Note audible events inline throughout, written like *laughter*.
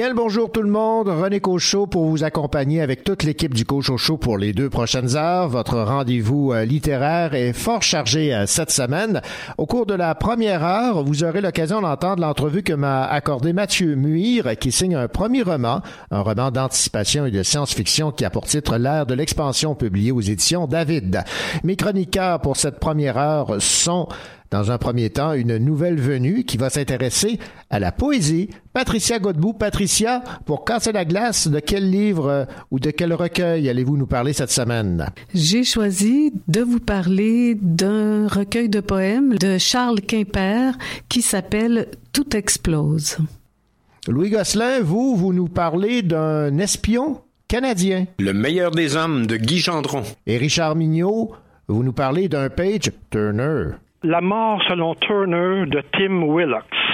Bien le bonjour tout le monde, René Cochot pour vous accompagner avec toute l'équipe du Cochot Show pour les deux prochaines heures. Votre rendez-vous euh, littéraire est fort chargé euh, cette semaine. Au cours de la première heure, vous aurez l'occasion d'entendre l'entrevue que m'a accordé Mathieu Muir qui signe un premier roman, un roman d'anticipation et de science-fiction qui a pour titre L'ère de l'expansion publié aux éditions David. Mes chroniqueurs pour cette première heure sont dans un premier temps, une nouvelle venue qui va s'intéresser à la poésie. Patricia Godbout. Patricia, pour casser la glace, de quel livre euh, ou de quel recueil allez-vous nous parler cette semaine? J'ai choisi de vous parler d'un recueil de poèmes de Charles Quimper qui s'appelle Tout explose. Louis Gosselin, vous, vous nous parlez d'un espion canadien. Le meilleur des hommes de Guy Gendron. Et Richard Mignot, vous nous parlez d'un page Turner. La mort selon Turner de Tim Willocks.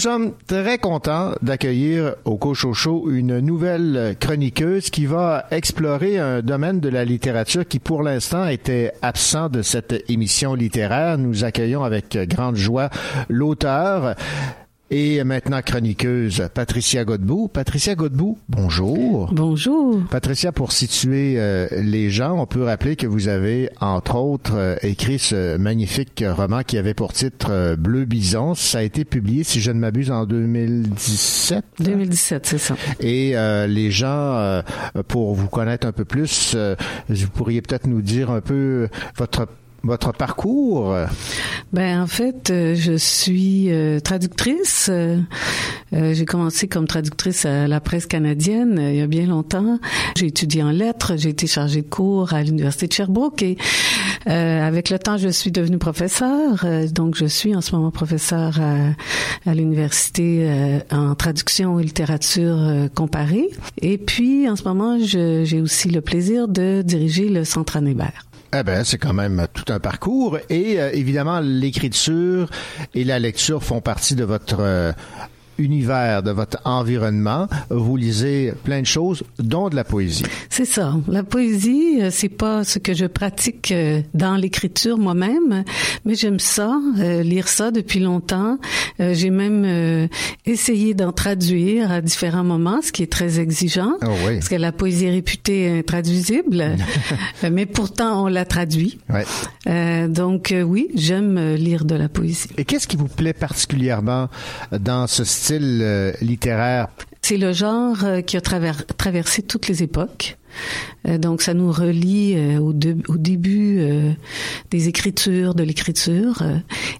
Sommes très contents d'accueillir au Cochocho une nouvelle chroniqueuse qui va explorer un domaine de la littérature qui pour l'instant était absent de cette émission littéraire. Nous accueillons avec grande joie l'auteur et maintenant chroniqueuse Patricia Godbout. Patricia Godbout, bonjour. Bonjour. Patricia, pour situer euh, les gens, on peut rappeler que vous avez, entre autres, euh, écrit ce magnifique roman qui avait pour titre euh, Bleu Bison. Ça a été publié, si je ne m'abuse, en 2017. 2017, c'est ça. Et les gens, pour vous connaître un peu plus, vous pourriez peut-être nous dire un peu votre votre parcours? Ben en fait, euh, je suis euh, traductrice. Euh, j'ai commencé comme traductrice à la presse canadienne il y a bien longtemps. J'ai étudié en lettres, j'ai été chargée de cours à l'université de Sherbrooke et avec le temps, je suis devenue professeure. donc, je suis en ce moment professeure à, à l'université en traduction et littérature comparée. Et puis, en ce moment, j'ai aussi le plaisir de diriger le Centre Anébert. Eh ben, c'est quand même tout un parcours. Et euh, évidemment, l'écriture et la lecture font partie de votre euh, univers, de votre environnement, vous lisez plein de choses, dont de la poésie. C'est ça. La poésie, euh, c'est pas ce que je pratique euh, dans l'écriture moi-même, mais j'aime ça, euh, lire ça depuis longtemps. J'ai même essayé d'en traduire à différents moments, ce qui est très exigeant, oh oui. parce que la poésie est réputée intraduisible, *laughs* mais pourtant on la traduit. Ouais. donc oui, j'aime lire de la poésie. Et qu'est-ce qui vous plaît particulièrement dans ce style euh? C'est le genre euh, qui a traversé toutes les époques. Euh, donc, ça nous relie au, début des écritures, de l'écriture.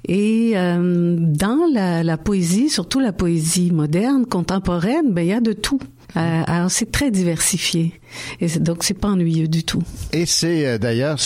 et dans la, poésie, surtout la poésie moderne, contemporaine, ben il y a de tout. Alors, c'est très diversifié. Et donc, c'est pas ennuyeux du tout. Et c'est d'ailleurs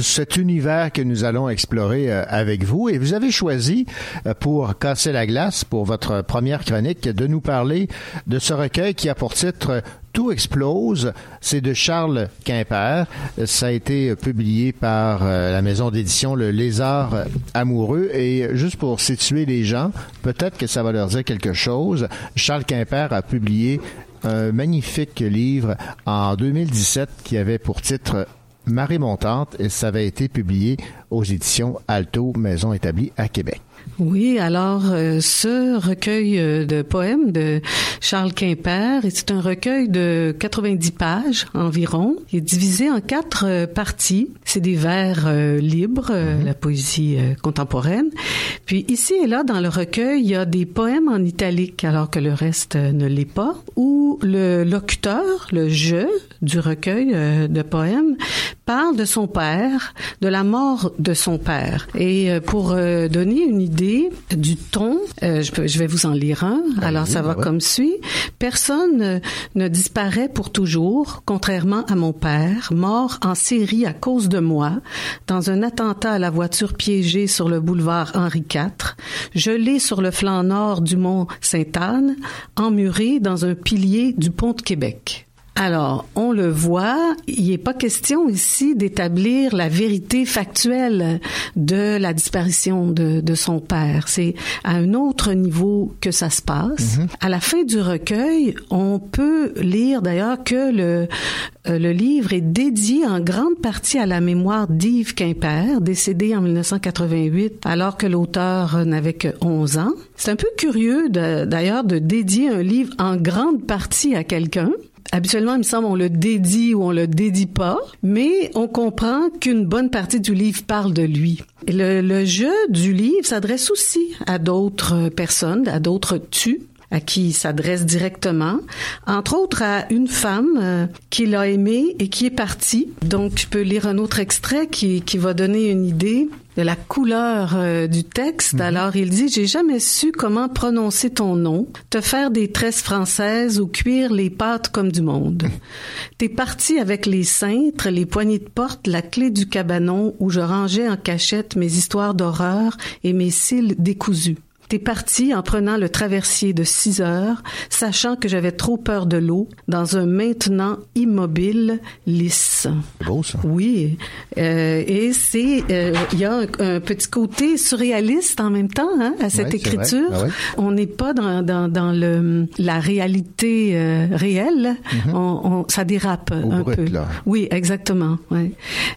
cet univers que nous allons explorer euh, avec vous. Et vous avez choisi, euh, pour casser la glace, pour votre première chronique, de nous parler de ce recueil qui a pour titre tout explose. C'est de Charles Quimper. Ça a été publié par euh, la maison d'édition Le Lézard Amoureux. Et juste pour situer les gens, peut-être que ça va leur dire quelque chose. Charles Quimper a publié un magnifique livre en 2017 qui avait pour titre Marée montante et ça avait été publié aux éditions Alto, maison établie à Québec. Oui, alors euh, ce recueil euh, de poèmes de Charles Quimper, c'est un recueil de 90 pages environ. Il est divisé en quatre euh, parties. C'est des vers libres, mhm. la poésie contemporaine. Puis ici et là, dans le recueil, il y a des poèmes en italique, alors que le reste ne l'est pas, où le locuteur, le je du recueil de poèmes, parle de son père, de la mort de son père. Et pour donner une idée du ton. Euh, je, vais vous en lire un. Ben Alors, ça va comme suit. Personne ne disparaît pour toujours, contrairement à mon père, mort en série à cause de moi, dans un attentat à la voiture piégée sur le boulevard Henri IV, gelé sur le flanc nord du mont Sainte-Anne, emmuré dans un pilier du pont de Québec. Alors, on le voit, il n'est pas question ici d'établir la vérité factuelle de la disparition de, son père. C'est à un autre niveau que ça se passe. Mhm. À la fin du recueil, on peut lire d'ailleurs que le, euh, le livre est dédié en grande partie à la mémoire d'Yves Quimper, décédé en 1988 alors que l'auteur n'avait que 11 ans. C'est un peu curieux d'ailleurs de dédier un livre en grande partie à quelqu'un Habituellement, il me semble, on le dédie ou on le dédie pas, mais on comprend qu'une bonne partie du livre parle de lui. le, le jeu du livre s'adresse aussi à d'autres personnes, à d'autres tu, à qui il s'adresse directement, entre autres à une femme euh, qu'il a aimée et qui est partie. Donc, je peux lire un autre extrait qui, qui va donner une idée de la couleur euh, du texte. Mhm. Alors, il dit, j'ai jamais su comment prononcer ton nom, te faire des tresses françaises ou cuire les pâtes comme du monde. T'es parti avec les cintres, les poignées de porte, la clé du cabanon où je rangeais en cachette mes histoires d'horreur et mes cils décousus. J'étais partie en prenant le traversier de 6 heures, sachant que j'avais trop peur de l'eau, dans un maintenant immobile, lisse. C'est beau, ça. Oui, euh, et c'est euh, il y a un, un petit côté surréaliste en même temps hein, à cette Ouais, écriture. Ouais. On n'est pas dans, dans, dans le la réalité euh, réelle. on, on- ça dérape Mm-hmm. Au un brut, peu. là. Oui, exactement. Ouais.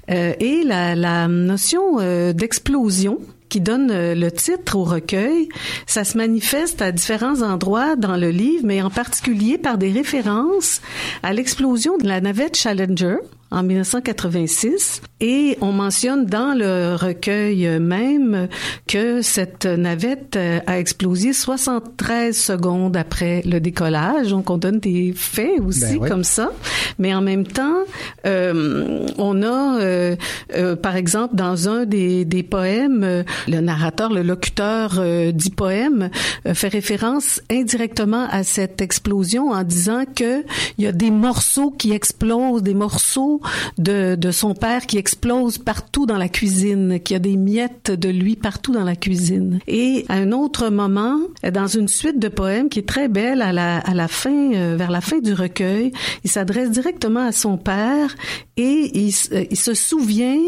Euh, et la, la notion euh, d'explosion qui donne euh, le titre au recueil, ça se manifeste à différents endroits dans le livre, mais en particulier par des références à l'explosion de la navette Challenger en 1986 et on mentionne dans le recueil même que cette navette euh, a explosé 73 secondes après le décollage. Donc on donne des faits aussi Ben comme ça. Mais en même temps euh, on a euh, euh, par exemple dans un des, des poèmes euh, le narrateur le locuteur euh, du poème fait référence indirectement à cette explosion en disant que il y a des morceaux qui explosent des morceaux de, son père qui explosent partout dans la cuisine qu'il y a des miettes de lui partout dans la cuisine. Et à un autre moment dans une suite de poèmes qui est très belle à la, à la fin euh, vers la fin du recueil il s'adresse directement à son père et euh, il se souvient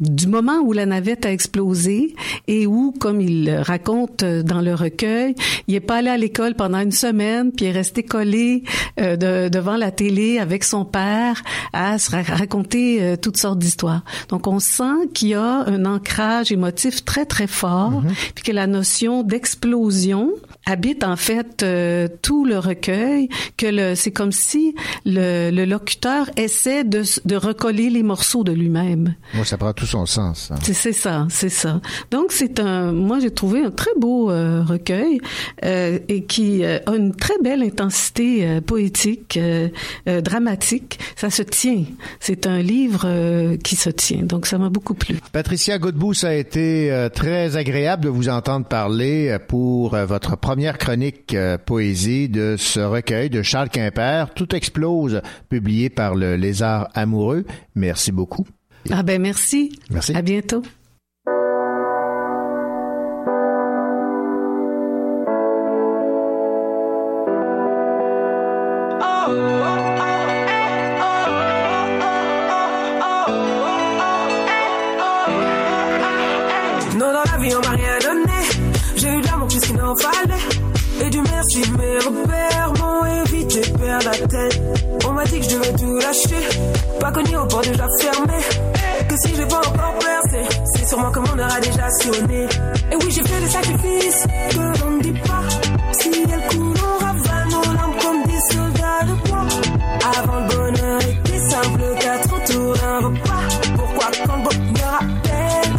du moment où la navette a explosé et où, comme il raconte euh, dans le recueil, il est pas allé à l'école pendant une semaine, puis il est resté collé de- devant la télé avec son père à se raconter euh, toutes sortes d'histoires. Donc on sent qu'il y a un ancrage émotif très très fort, puis que la notion d'explosion habite en fait euh, tout le recueil, que le c'est comme si le, le locuteur essaie de, de recoller les morceaux de lui-même. Moi, ça prend tout son sens. ça. C'est ça, c'est ça. Donc c'est un, moi j'ai trouvé un très beau euh, recueil euh, et qui euh, a une très belle intensité euh, poétique, euh, dramatique. Ça se tient. C'est un livre euh, qui se tient. Donc ça m'a beaucoup plu. Patricia Godbout, ça a été euh, très agréable de vous entendre parler pour euh, votre première chronique euh, poésie de ce recueil de Charles Quimper, Tout explose, publié par le Lézard amoureux. Merci beaucoup. Ah ben merci. Merci. À bientôt. Merci, mes repères m'ont évité de perdre la tête. On m'a dit que je devais tout lâcher. Pas connu au port déjà fermé. Que si j'ai pas encore percé, c'est sûrement que mon heure a déjà sonné. Et oui, j'ai fait des sacrifices que l'on ne dit pas. Si elle coule, on ravale nos larmes comme des soldats de bois. Avant le bonheur était simple, quatre tours d'un repas. Pourquoi quand le bonheur appelle,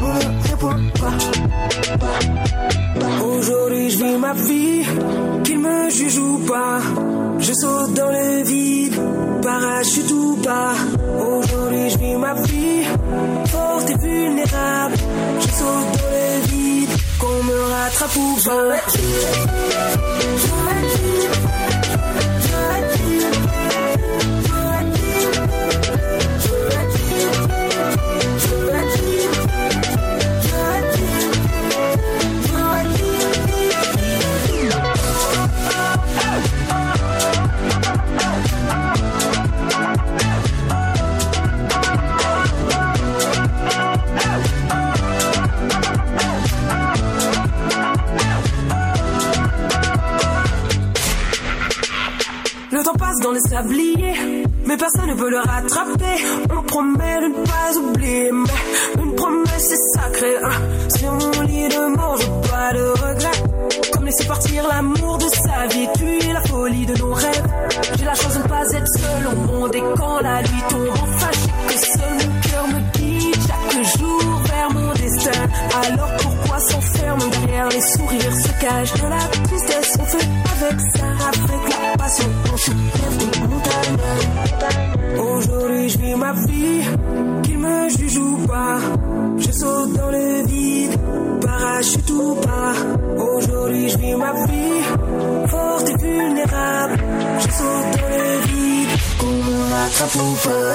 on ne pas Aujourd'hui je vis ma vie, qu'il me juge ou pas. Je saute dans le vide, parachute ou pas. Aujourd'hui je vis ma vie, forte et vulnérable. Je saute dans le vide, qu'on me rattrape ou pas. Mais personne ne peut le rattraper. On promet de ne pas oublier, mais une promesse est sacrée. hein. Mon lit de mort, je pas de regret. Comme laisser partir l'amour de sa vie, puis la folie de nos rêves. J'ai la chance de ne pas être seul au monde, et quand la nuit tombe, enfin j'ai que seul mon cœur me guide chaque jour vers mon destin. Alors pourquoi s'enferme derrière les sourires, se cache de la tristesse, on fait avec ça, avec Aujourd'hui je vis ma vie, qu'il me juge ou pas. Je saute dans le vide, parachute ou pas. Aujourd'hui je vis ma vie, forte et vulnérable. Je saute dans le vide, qu'on me rattrape ou pas.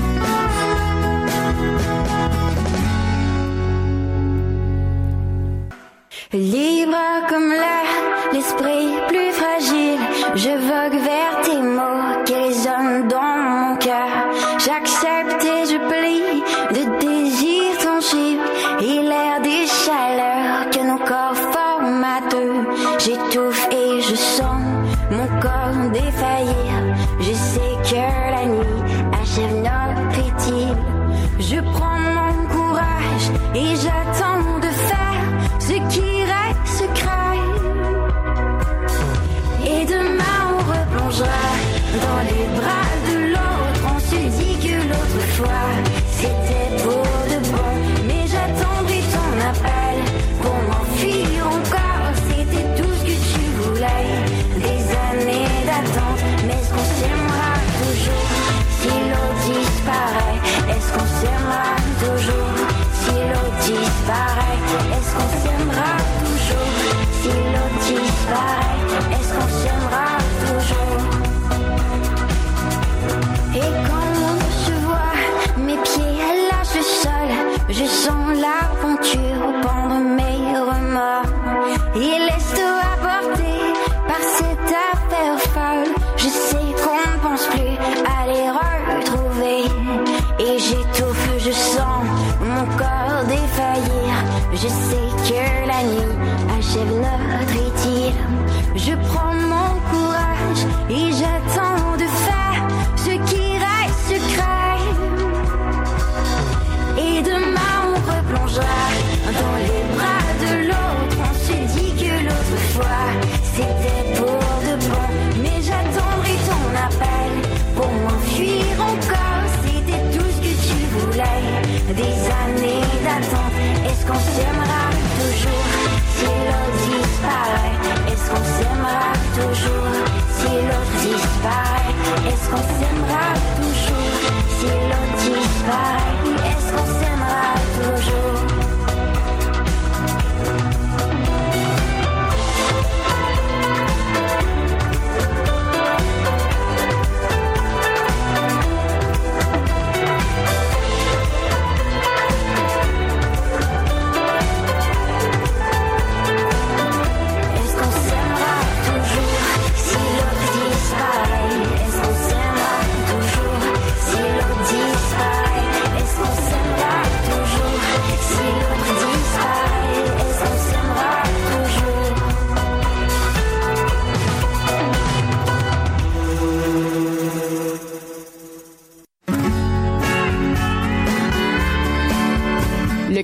Disparaît?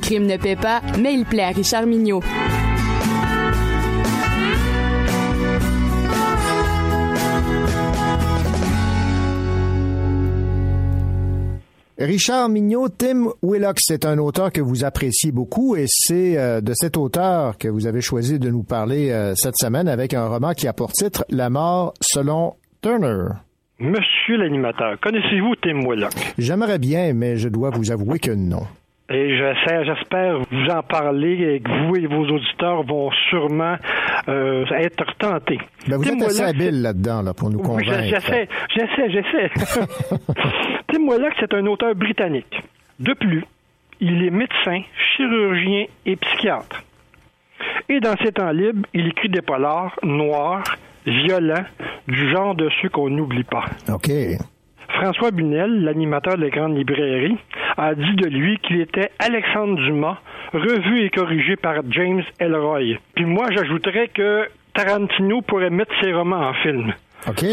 Crime ne paie pas, mais il plaît à Richard Mignot. Richard Mignot, Tim Willock, c'est un auteur que vous appréciez beaucoup et c'est euh, de cet auteur que vous avez choisi de nous parler euh, cette semaine avec un roman qui a pour titre La mort selon Turner. Monsieur l'animateur, connaissez-vous Tim Willock? J'aimerais bien, mais je dois vous avouer que non. Et j'espère vous en parler et que vous et vos auditeurs vont sûrement euh, être tentés. Ben, vous êtes assez Willock, habile là-dedans là, pour nous Oui, convaincre. j'essaie, j'essaie, j'essaie. *laughs* Tim Willock, c'est un auteur britannique. De plus, il est médecin, chirurgien et psychiatre. Et dans ses temps libres, il écrit des polars noirs, violents, du genre de ceux qu'on n'oublie pas. OK. François Bunel, l'animateur de la grande librairie, a dit de lui qu'il était Alexandre Dumas, revu et corrigé par James Elroy. Puis moi, j'ajouterais que Tarantino pourrait mettre ses romans en film. OK.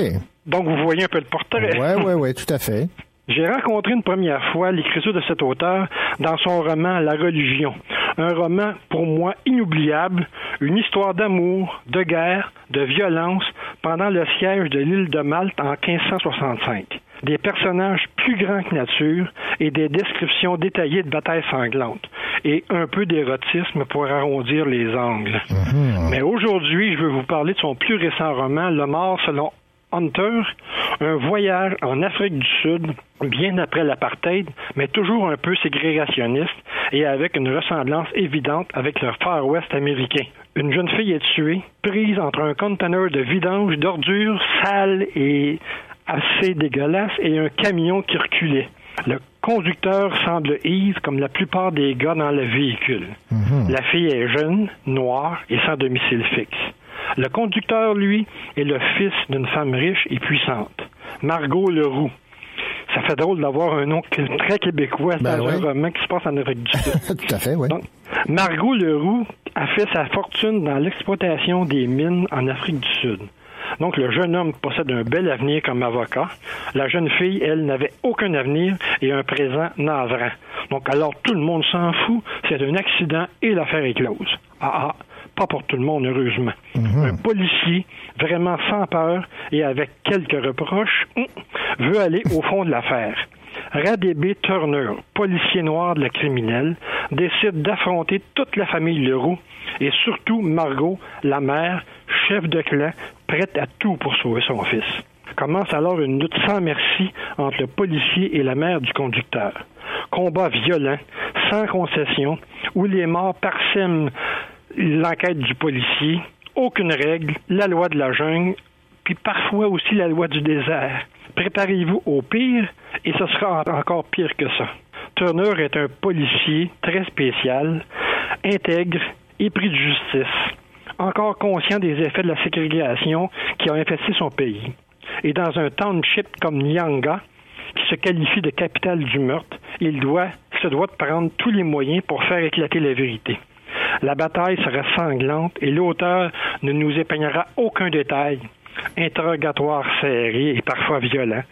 Donc, vous voyez un peu le portrait. Ouais, ouais, ouais, tout à fait. *laughs* J'ai rencontré une première fois l'écriture de cet auteur dans son roman La religion. Un roman pour moi inoubliable, une histoire d'amour, de guerre, de violence pendant le siège de l'île de Malte en 1565. Des personnages plus grands que nature et des descriptions détaillées de batailles sanglantes. Et un peu d'érotisme pour arrondir les angles. Mais aujourd'hui, je veux vous parler de son plus récent roman, Le mort selon Hunter, un voyage en Afrique du Sud, bien après l'apartheid, mais toujours un peu ségrégationniste et avec une ressemblance évidente avec le Far West américain. Une jeune fille est tuée, prise entre un conteneur de vidange d'ordures sales et assez dégueulasses et un camion qui reculait. Le conducteur semble ivre comme la plupart des gars dans le véhicule. La fille est jeune, noire et sans domicile fixe. Le conducteur, lui, est le fils d'une femme riche et puissante, Margot Leroux. Ça fait drôle d'avoir un nom très québécois Ben dans un roman qui se passe en Afrique du Sud. *laughs* Tout à fait, oui. Donc, Margot Leroux a fait sa fortune dans l'exploitation des mines en Afrique du Sud. Donc, le jeune homme possède un bel avenir comme avocat. La jeune fille, elle, n'avait aucun avenir et un présent navrant. Donc, alors, tout le monde s'en fout. C'est un accident et l'affaire est close. Ah, ah, pas pour tout le monde, heureusement. Un policier, vraiment sans peur et avec quelques reproches, hum, veut aller au fond de l'affaire. Radébé Turner, policier noir de la criminelle, décide d'affronter toute la famille Leroux et surtout Margot, la mère, chef de clan, prête à tout pour sauver son fils. Commence alors une lutte sans merci entre le policier et la mère du conducteur. Combat violent, sans concession, où les morts parsèment l'enquête du policier, aucune règle, la loi de la jungle, puis parfois aussi la loi du désert. Préparez-vous au pire et ce sera en- encore pire que ça. Turner est un policier très spécial, intègre, épris de justice, encore conscient des effets de la ségrégation qui ont infesté son pays. Et dans un township comme Nyanga, qui se qualifie de capitale du meurtre, il doit, se doit de prendre tous les moyens pour faire éclater la vérité. La bataille sera sanglante et l'auteur ne nous épargnera aucun détail. Interrogatoire serré et parfois violent,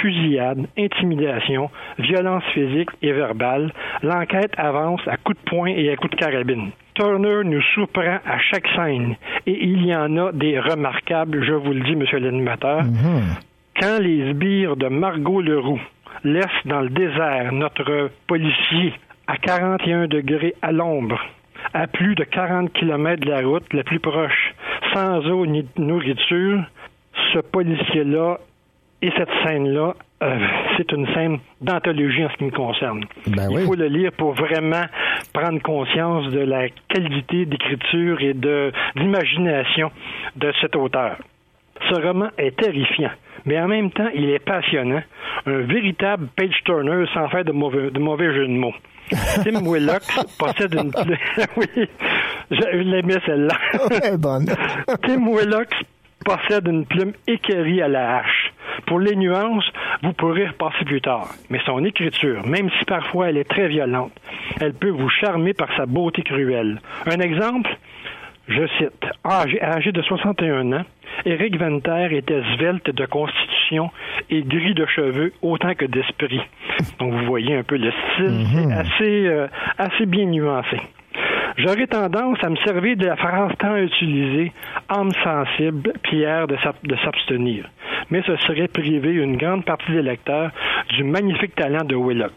fusillade, intimidation, violence physique et verbale, l'enquête avance à coups de poing et à coups de carabine. Turner nous surprend à chaque scène et il y en a des remarquables, je vous le dis, monsieur l'animateur. Quand les sbires de Margot Leroux laissent dans le désert notre policier à 41 degrés à l'ombre, à plus de 40 kilomètres de la route la plus proche, sans eau ni nourriture, ce policier-là et cette scène-là, euh, c'est une scène d'anthologie en ce qui me concerne. Ben Il faut le lire pour vraiment prendre conscience de la qualité d'écriture et de d'imagination de cet auteur. Ce roman est terrifiant, mais en même temps, il est passionnant. Un véritable page-turner sans faire de mauvais, de mauvais jeu de mots. *laughs* Tim Willock possède une... *laughs* oui, je l'aimais celle-là. *laughs* Tim Willock possède une plume équerrie à la hache. Pour les nuances, vous pourrez repasser plus tard. Mais son écriture, même si parfois elle est très violente, elle peut vous charmer par sa beauté cruelle. Un exemple, je cite, âgé, âgé de 61 ans, Éric Venter était svelte de constitution et gris de cheveux autant que d'esprit. Donc vous voyez un peu le style, c'est assez, euh, assez bien nuancé. J'aurais tendance à me servir de la phrase tant utilisée, âme sensible, pierre de s'ab- de s'abstenir. Mais ce serait priver une grande partie des lecteurs du magnifique talent de Willox.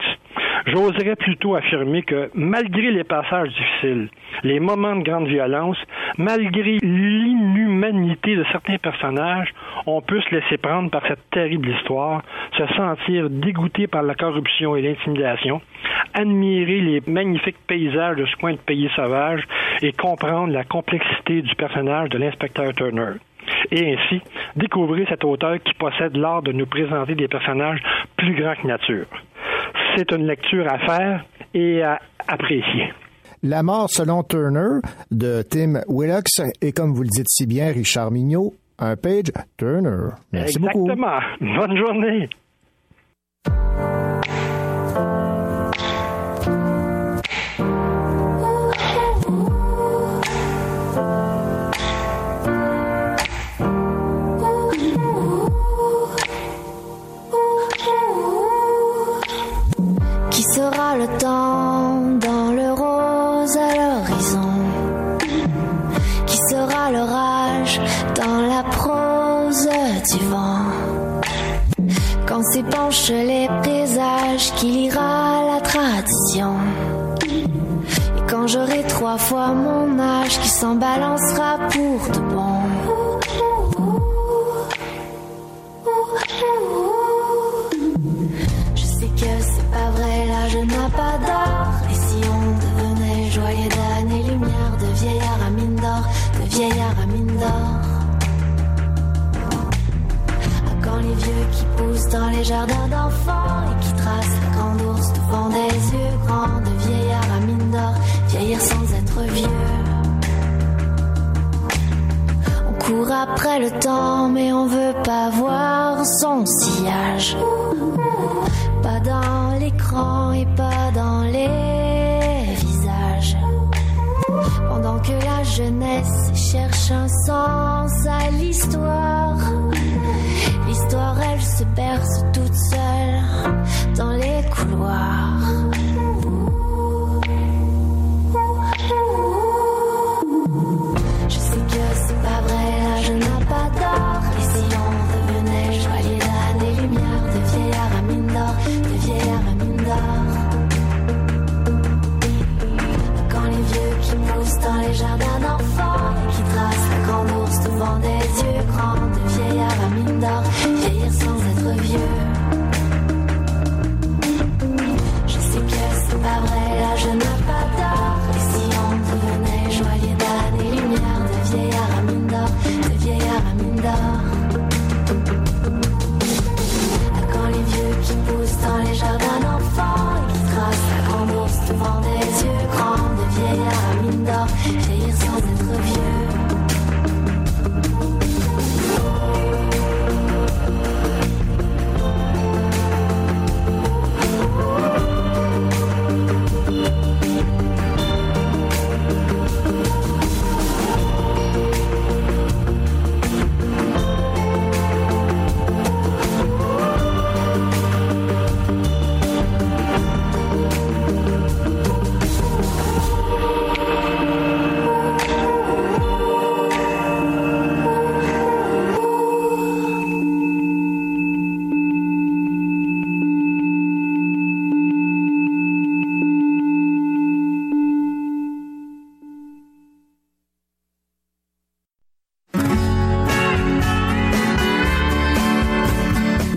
J'oserais plutôt affirmer que, malgré les passages difficiles, les moments de grande violence, malgré l'inhumanité de certains personnages, on peut se laisser prendre par cette terrible histoire, se sentir dégoûté par la corruption et l'intimidation, admirer les magnifiques paysages de ce coin de pays sauvage et comprendre la complexité du personnage de l'inspecteur Turner. Et ainsi, découvrir cet auteur qui possède l'art de nous présenter des personnages plus grands que nature. C'est une lecture à faire et à apprécier. La mort selon Turner de Tim Willocks et comme vous le dites si bien, Richard Mignot, un page Turner. Merci beaucoup. Exactement. Bonne journée. épanche les présages qui lira la tradition. Et quand j'aurai trois fois mon âge, qui s'en balancera pour de bon. Je sais que c'est pas vrai, là je n'ai pas d'or. Et si on devenait joyeux d'année, lumière de vieillard à mine d'or, de vieillard à mine d'or. dans les jardins d'enfants et qui trace la grande ours devant des yeux grands de vieillard à mine d'or, vieillir sans être vieux. On court après le temps, mais on veut pas voir son sillage. Pas dans l'écran et pas dans les visages. Pendant que la jeunesse cherche un sens à l'histoire se berce toute seule dans les couloirs. version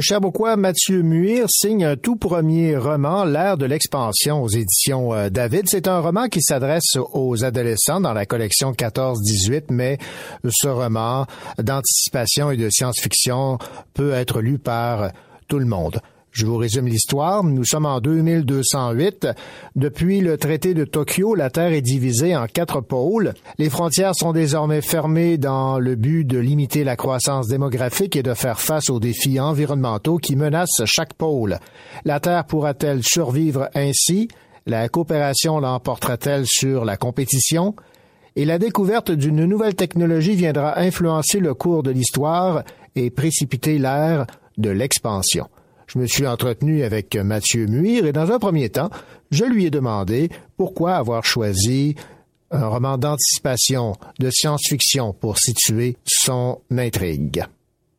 Le Cherbourgois Mathieu Muir signe un tout premier roman, L'ère de l'expansion aux éditions euh, David. C'est un roman qui s'adresse aux adolescents dans la collection 14-18, mais ce roman d'anticipation et de science-fiction peut être lu par tout le monde. Je vous résume l'histoire. Nous sommes en 2208. Depuis le traité de Tokyo, la Terre est divisée en quatre pôles. Les frontières sont désormais fermées dans le but de limiter la croissance démographique et de faire face aux défis environnementaux qui menacent chaque pôle. La Terre pourra-t-elle survivre ainsi? La coopération l'emportera-t-elle sur la compétition? Et la découverte d'une nouvelle technologie viendra influencer le cours de l'histoire et précipiter l'ère de l'expansion. Je me suis entretenu avec Mathieu Muir et dans un premier temps, je lui ai demandé pourquoi avoir choisi un roman d'anticipation de science-fiction pour situer son intrigue.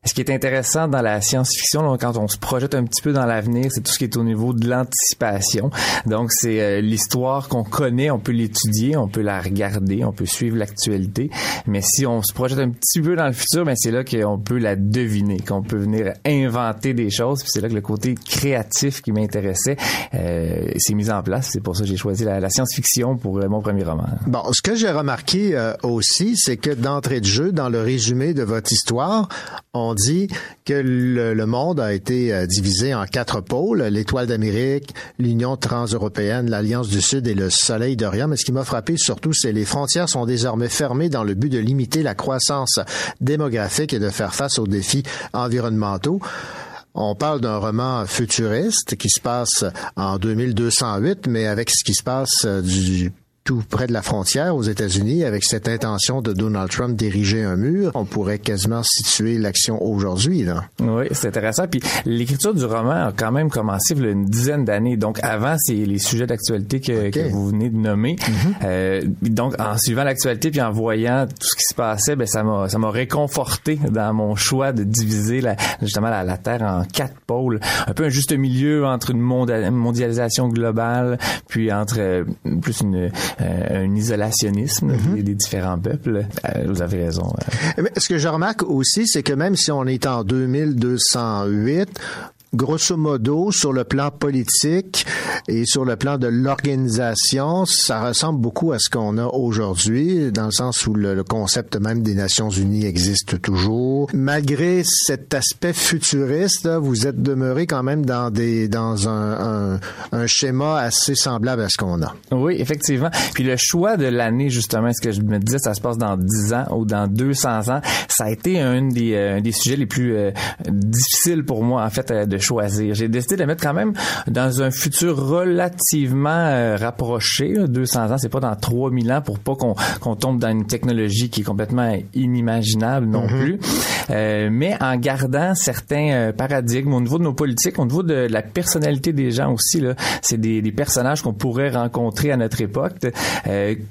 Ce qui est intéressant dans la science-fiction, quand on se projette un petit peu dans l'avenir, c'est tout ce qui est au niveau de l'anticipation. Donc, c'est euh, l'histoire qu'on connaît, on peut l'étudier, on peut la regarder, on peut suivre l'actualité. Mais si on se projette un petit peu dans le futur, ben c'est là qu'on peut la deviner, qu'on peut venir inventer des choses. Puis c'est là que le côté créatif qui m'intéressait euh, s'est mis en place. C'est pour ça que j'ai choisi la, science-fiction pour euh, mon premier roman. Bon, ce que j'ai remarqué aussi, c'est que d'entrée de jeu, dans le résumé de votre histoire, on on dit que le, monde a été euh, divisé en quatre pôles, l'étoile d'Amérique, l'Union transeuropéenne, l'Alliance du Sud et le Soleil d'Orient. Mais ce qui m'a frappé surtout, c'est les frontières sont désormais fermées dans le but de limiter la croissance démographique et de faire face aux défis environnementaux. On parle d'un roman futuriste qui se passe en 2208, mais avec ce qui se passe euh, du tout près de la frontière aux États-Unis avec cette intention de Donald Trump d'ériger un mur. On pourrait quasiment situer l'action aujourd'hui. Là. Oui, c'est intéressant. Puis l'écriture du roman a quand même commencé il y a une dizaine d'années. Donc avant, c'est les sujets d'actualité que, que, vous venez de nommer. Mm-hmm. euh, donc en suivant l'actualité puis en voyant tout ce qui se passait, ben ça m'a ça m'a réconforté dans mon choix de diviser la, justement la, la, Terre en quatre pôles. Un peu un juste milieu entre une mondialisation globale puis entre euh, plus une euh, un isolationnisme mhm. des, différents peuples. Euh, vous avez raison. Euh. Ce que je remarque aussi, c'est que même si on est en 2208, grosso modo, sur le plan politique et sur le plan de l'organisation, ça ressemble beaucoup à ce qu'on a aujourd'hui, dans le sens où le, concept même des Nations Unies existe toujours. Malgré cet aspect futuriste, vous êtes demeuré quand même dans des dans un, un, schéma assez semblable à ce qu'on a. Oui, effectivement. Puis le choix de l'année, justement, ce que je me disais, ça se passe dans 10 ans ou dans 200 ans, ça a été un des, euh, des sujets les plus euh, difficiles pour moi, en fait, de choisir. J'ai décidé de mettre quand même dans un futur relativement euh, rapproché. 200 ans, c'est pas dans 3000 ans pour pas qu'on tombe dans une technologie qui est complètement inimaginable non mm-hmm. plus. Euh, mais en gardant certains euh, paradigmes au niveau de nos politiques, au niveau de la personnalité des gens aussi. Là, c'est des, des personnages qu'on pourrait rencontrer à notre époque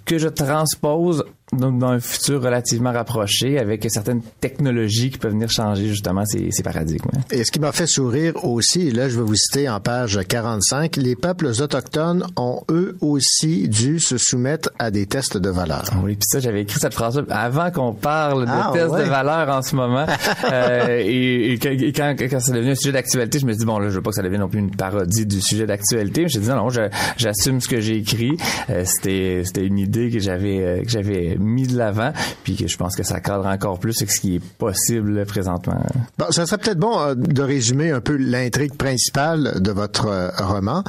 que je transpose donc dans un futur relativement rapproché avec certaines technologies qui peuvent venir changer justement ces, ces paradigmes. Et ce qui m'a fait sourire aussi, et là je vais vous citer en page 45, les peuples autochtones ont eux aussi dû se soumettre à des tests de valeur. Oui, puis ça j'avais écrit cette phrase avant qu'on parle de ah, tests de valeur en ce moment. *laughs* euh, et, et, quand, quand, ça devient un sujet d'actualité, je me dis bon là je veux pas que ça devienne non plus une parodie du sujet d'actualité. Je dis non, non j'assume ce que j'ai écrit. Euh, c'était c'était une idée que j'avais euh, que j'avais mis de l'avant, puis que je pense que ça cadre encore plus avec ce qui est possible présentement. Bon, ça serait peut-être bon euh, de résumer un peu l'intrigue principale de votre euh, roman.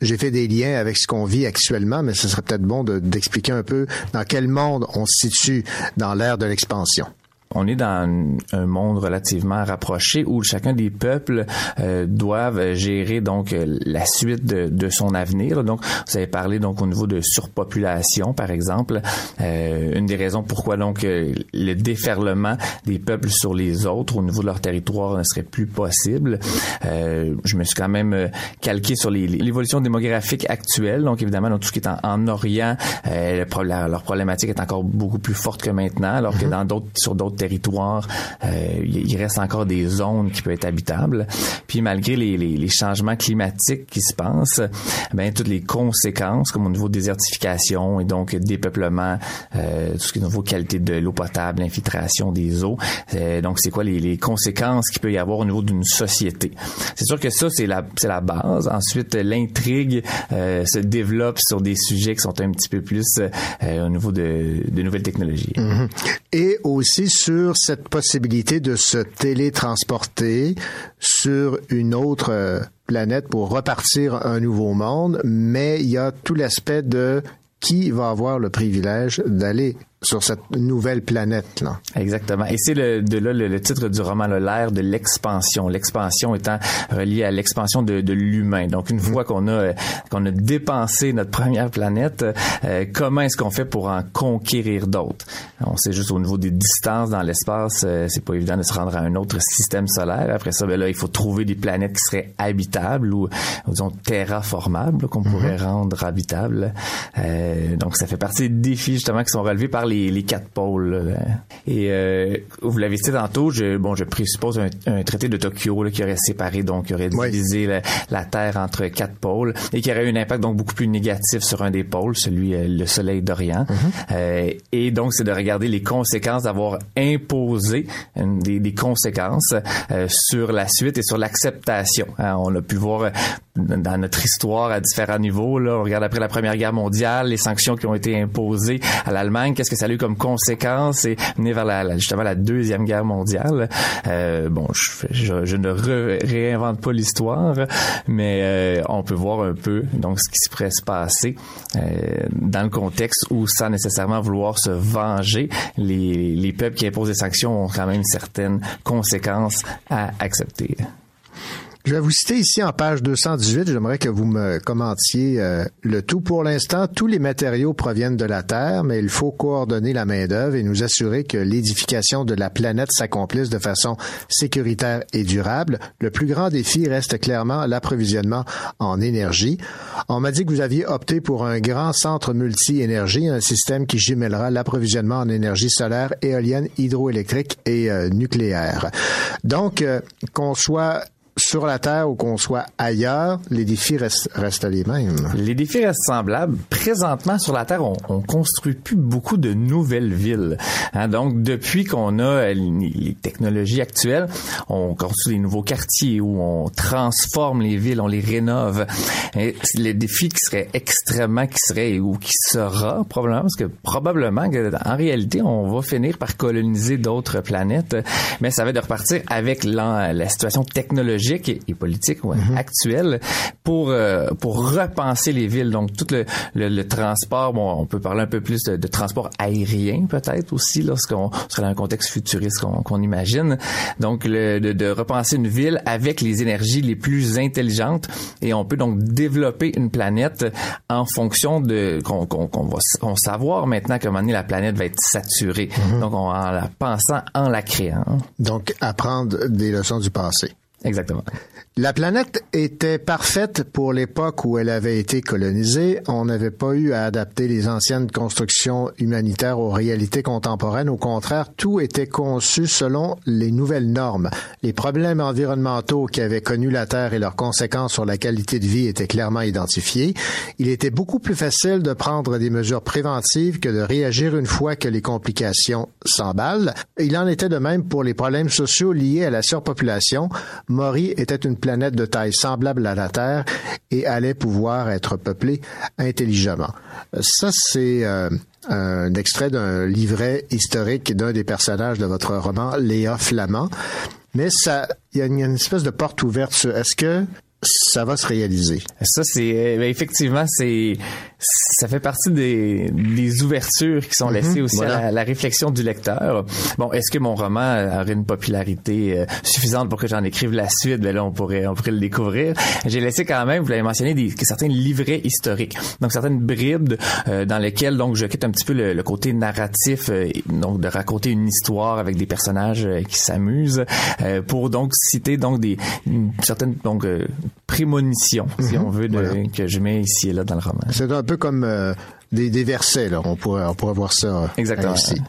J'ai fait des liens avec ce qu'on vit actuellement, mais ce serait peut-être bon d'expliquer un peu dans quel monde on se situe dans l'ère de l'expansion. On est dans un monde relativement rapproché où chacun des peuples euh, doivent gérer donc la suite de, de, son avenir. Donc, vous avez parlé donc au niveau de surpopulation, par exemple, euh, une des raisons pourquoi donc le déferlement des peuples sur les autres au niveau de leur territoire ne serait plus possible. Euh, je me suis quand même calqué sur l'évolution démographique actuelle. Donc, évidemment, dans tout ce qui est en, en Orient, euh, leur problématique est encore beaucoup plus forte que maintenant, alors que mhm. dans d'autres, sur d'autres territoires, euh, il reste encore des zones qui peuvent être habitables. Puis malgré les, changements climatiques qui se passent, ben toutes les conséquences, comme au niveau de désertification et donc dépeuplement, euh, tout ce qui est au niveau qualité de l'eau potable, l'infiltration des eaux. Euh, donc c'est quoi les, conséquences qu'il peut y avoir au niveau d'une société. C'est sûr que ça c'est la c'est la base. Ensuite l'intrigue se développe sur des sujets qui sont un petit peu plus au niveau de, de nouvelles technologies. Mhm. Et aussi sur cette possibilité de se télétransporter sur une autre euh, planète pour repartir un nouveau monde, mais il y a tout l'aspect de qui va avoir le privilège d'aller sur cette nouvelle planète là. Exactement. Et c'est le, de là le, titre du roman, l'air de l'expansion. L'expansion étant reliée à l'expansion de, de l'humain. Donc une fois qu'on a qu'on a dépensé notre première planète, euh, comment est-ce qu'on fait pour en conquérir d'autres? On sait juste au niveau des distances dans l'espace, euh, c'est pas évident de se rendre à un autre système solaire. Après ça, ben là, il faut trouver des planètes qui seraient habitables ou disons terraformables qu'on pourrait mm-hmm. rendre habitables. Euh, donc ça fait partie des défis justement qui sont relevés par les les, quatre pôles. Et euh, vous l'avez dit tantôt, je, bon, je présuppose un, traité de Tokyo qui aurait séparé, donc qui aurait divisé la, Terre entre quatre pôles et qui aurait eu un impact donc beaucoup plus négatif sur un des pôles, celui euh, le Soleil d'Orient. Mhm. Euh, et donc, c'est de regarder les conséquences d'avoir imposé des, des, conséquences sur la suite et sur l'acceptation. Hein, on a pu voir dans notre histoire à différents niveaux. Là, on regarde après la Première Guerre mondiale, les sanctions qui ont été imposées à l'Allemagne, qu'est-ce que ça a eu comme conséquence et mener vers la, justement la Deuxième Guerre mondiale. Euh, bon, je, ne réinvente pas l'histoire, mais euh, on peut voir un peu donc ce qui se pourrait se passer euh, dans le contexte où, sans nécessairement vouloir se venger, les peuples qui imposent des sanctions ont quand même certaines conséquences à accepter. Je vais vous citer ici en page 218. J'aimerais que vous me commentiez euh, le tout. Pour l'instant, tous les matériaux proviennent de la Terre, mais il faut coordonner la main-d'œuvre et nous assurer que l'édification de la planète s'accomplisse de façon sécuritaire et durable. Le plus grand défi reste clairement l'approvisionnement en énergie. On m'a dit que vous aviez opté pour un grand centre multi-énergie, un système qui jumellera l'approvisionnement en énergie solaire, éolienne, hydroélectrique et euh, nucléaire. Donc, euh, qu'on soit sur la Terre ou qu'on soit ailleurs, les défis restent, restent, les mêmes. Les défis restent semblables. Présentement, sur la Terre, on, on construit plus beaucoup de nouvelles villes. Hein, donc, depuis qu'on a les technologies actuelles, on construit des nouveaux quartiers où on transforme les villes, on les rénove. Et les défis qui seraient extrêmement, qui seraient ou qui sera probablement, parce que probablement en réalité, on va finir par coloniser d'autres planètes, mais ça va de repartir avec la situation technologique et, politique ouais, mhm. actuelle pour euh, pour repenser les villes. Donc tout le, le, transport, bon, on peut parler un peu plus de, transport aérien peut-être aussi lorsqu'on serait dans un contexte futuriste qu'on imagine. Donc le, de, de, repenser une ville avec les énergies les plus intelligentes et on peut donc développer une planète en fonction de qu'on qu'on va on savoir maintenant moment donné la planète va être saturée. Mhm. Donc en la pensant, en la créant. Donc apprendre des leçons du passé. Exactement. La planète était parfaite pour l'époque où elle avait été colonisée. On n'avait pas eu à adapter les anciennes constructions humanitaires aux réalités contemporaines. Au contraire, tout était conçu selon les nouvelles normes. Les problèmes environnementaux qui avaient connu la Terre et leurs conséquences sur la qualité de vie étaient clairement identifiés. Il était beaucoup plus facile de prendre des mesures préventives que de réagir une fois que les complications s'emballent. Il en était de même pour les problèmes sociaux liés à la surpopulation. Maury était une planète de taille semblable à la Terre et allait pouvoir être peuplée intelligemment. Ça, c'est euh, un extrait d'un livret historique d'un des personnages de votre roman, Léa Flamand. Mais ça, il y a une, espèce de porte ouverte. Est-ce que ça va se réaliser. Ça, c'est ben, effectivement, c'est ça fait partie des, des ouvertures qui sont laissées aussi à la, réflexion du lecteur. Bon, est-ce que mon roman aurait une popularité euh, suffisante pour que j'en écrive la suite? Ben là, on pourrait on pourrait le découvrir. J'ai laissé quand même, vous l'avez mentionné, des, certains livrets historiques, donc certaines bribes euh, dans lesquelles donc je quitte un petit peu le, côté narratif, euh, donc de raconter une histoire avec des personnages qui s'amusent, pour donc citer donc des certaines donc prémonitions, si on veut, de, que je mets ici et là dans le roman. C'est un peu comme euh, des, des, versets, là. On pourrait, on pourrait voir ça euh, Exactement. ici.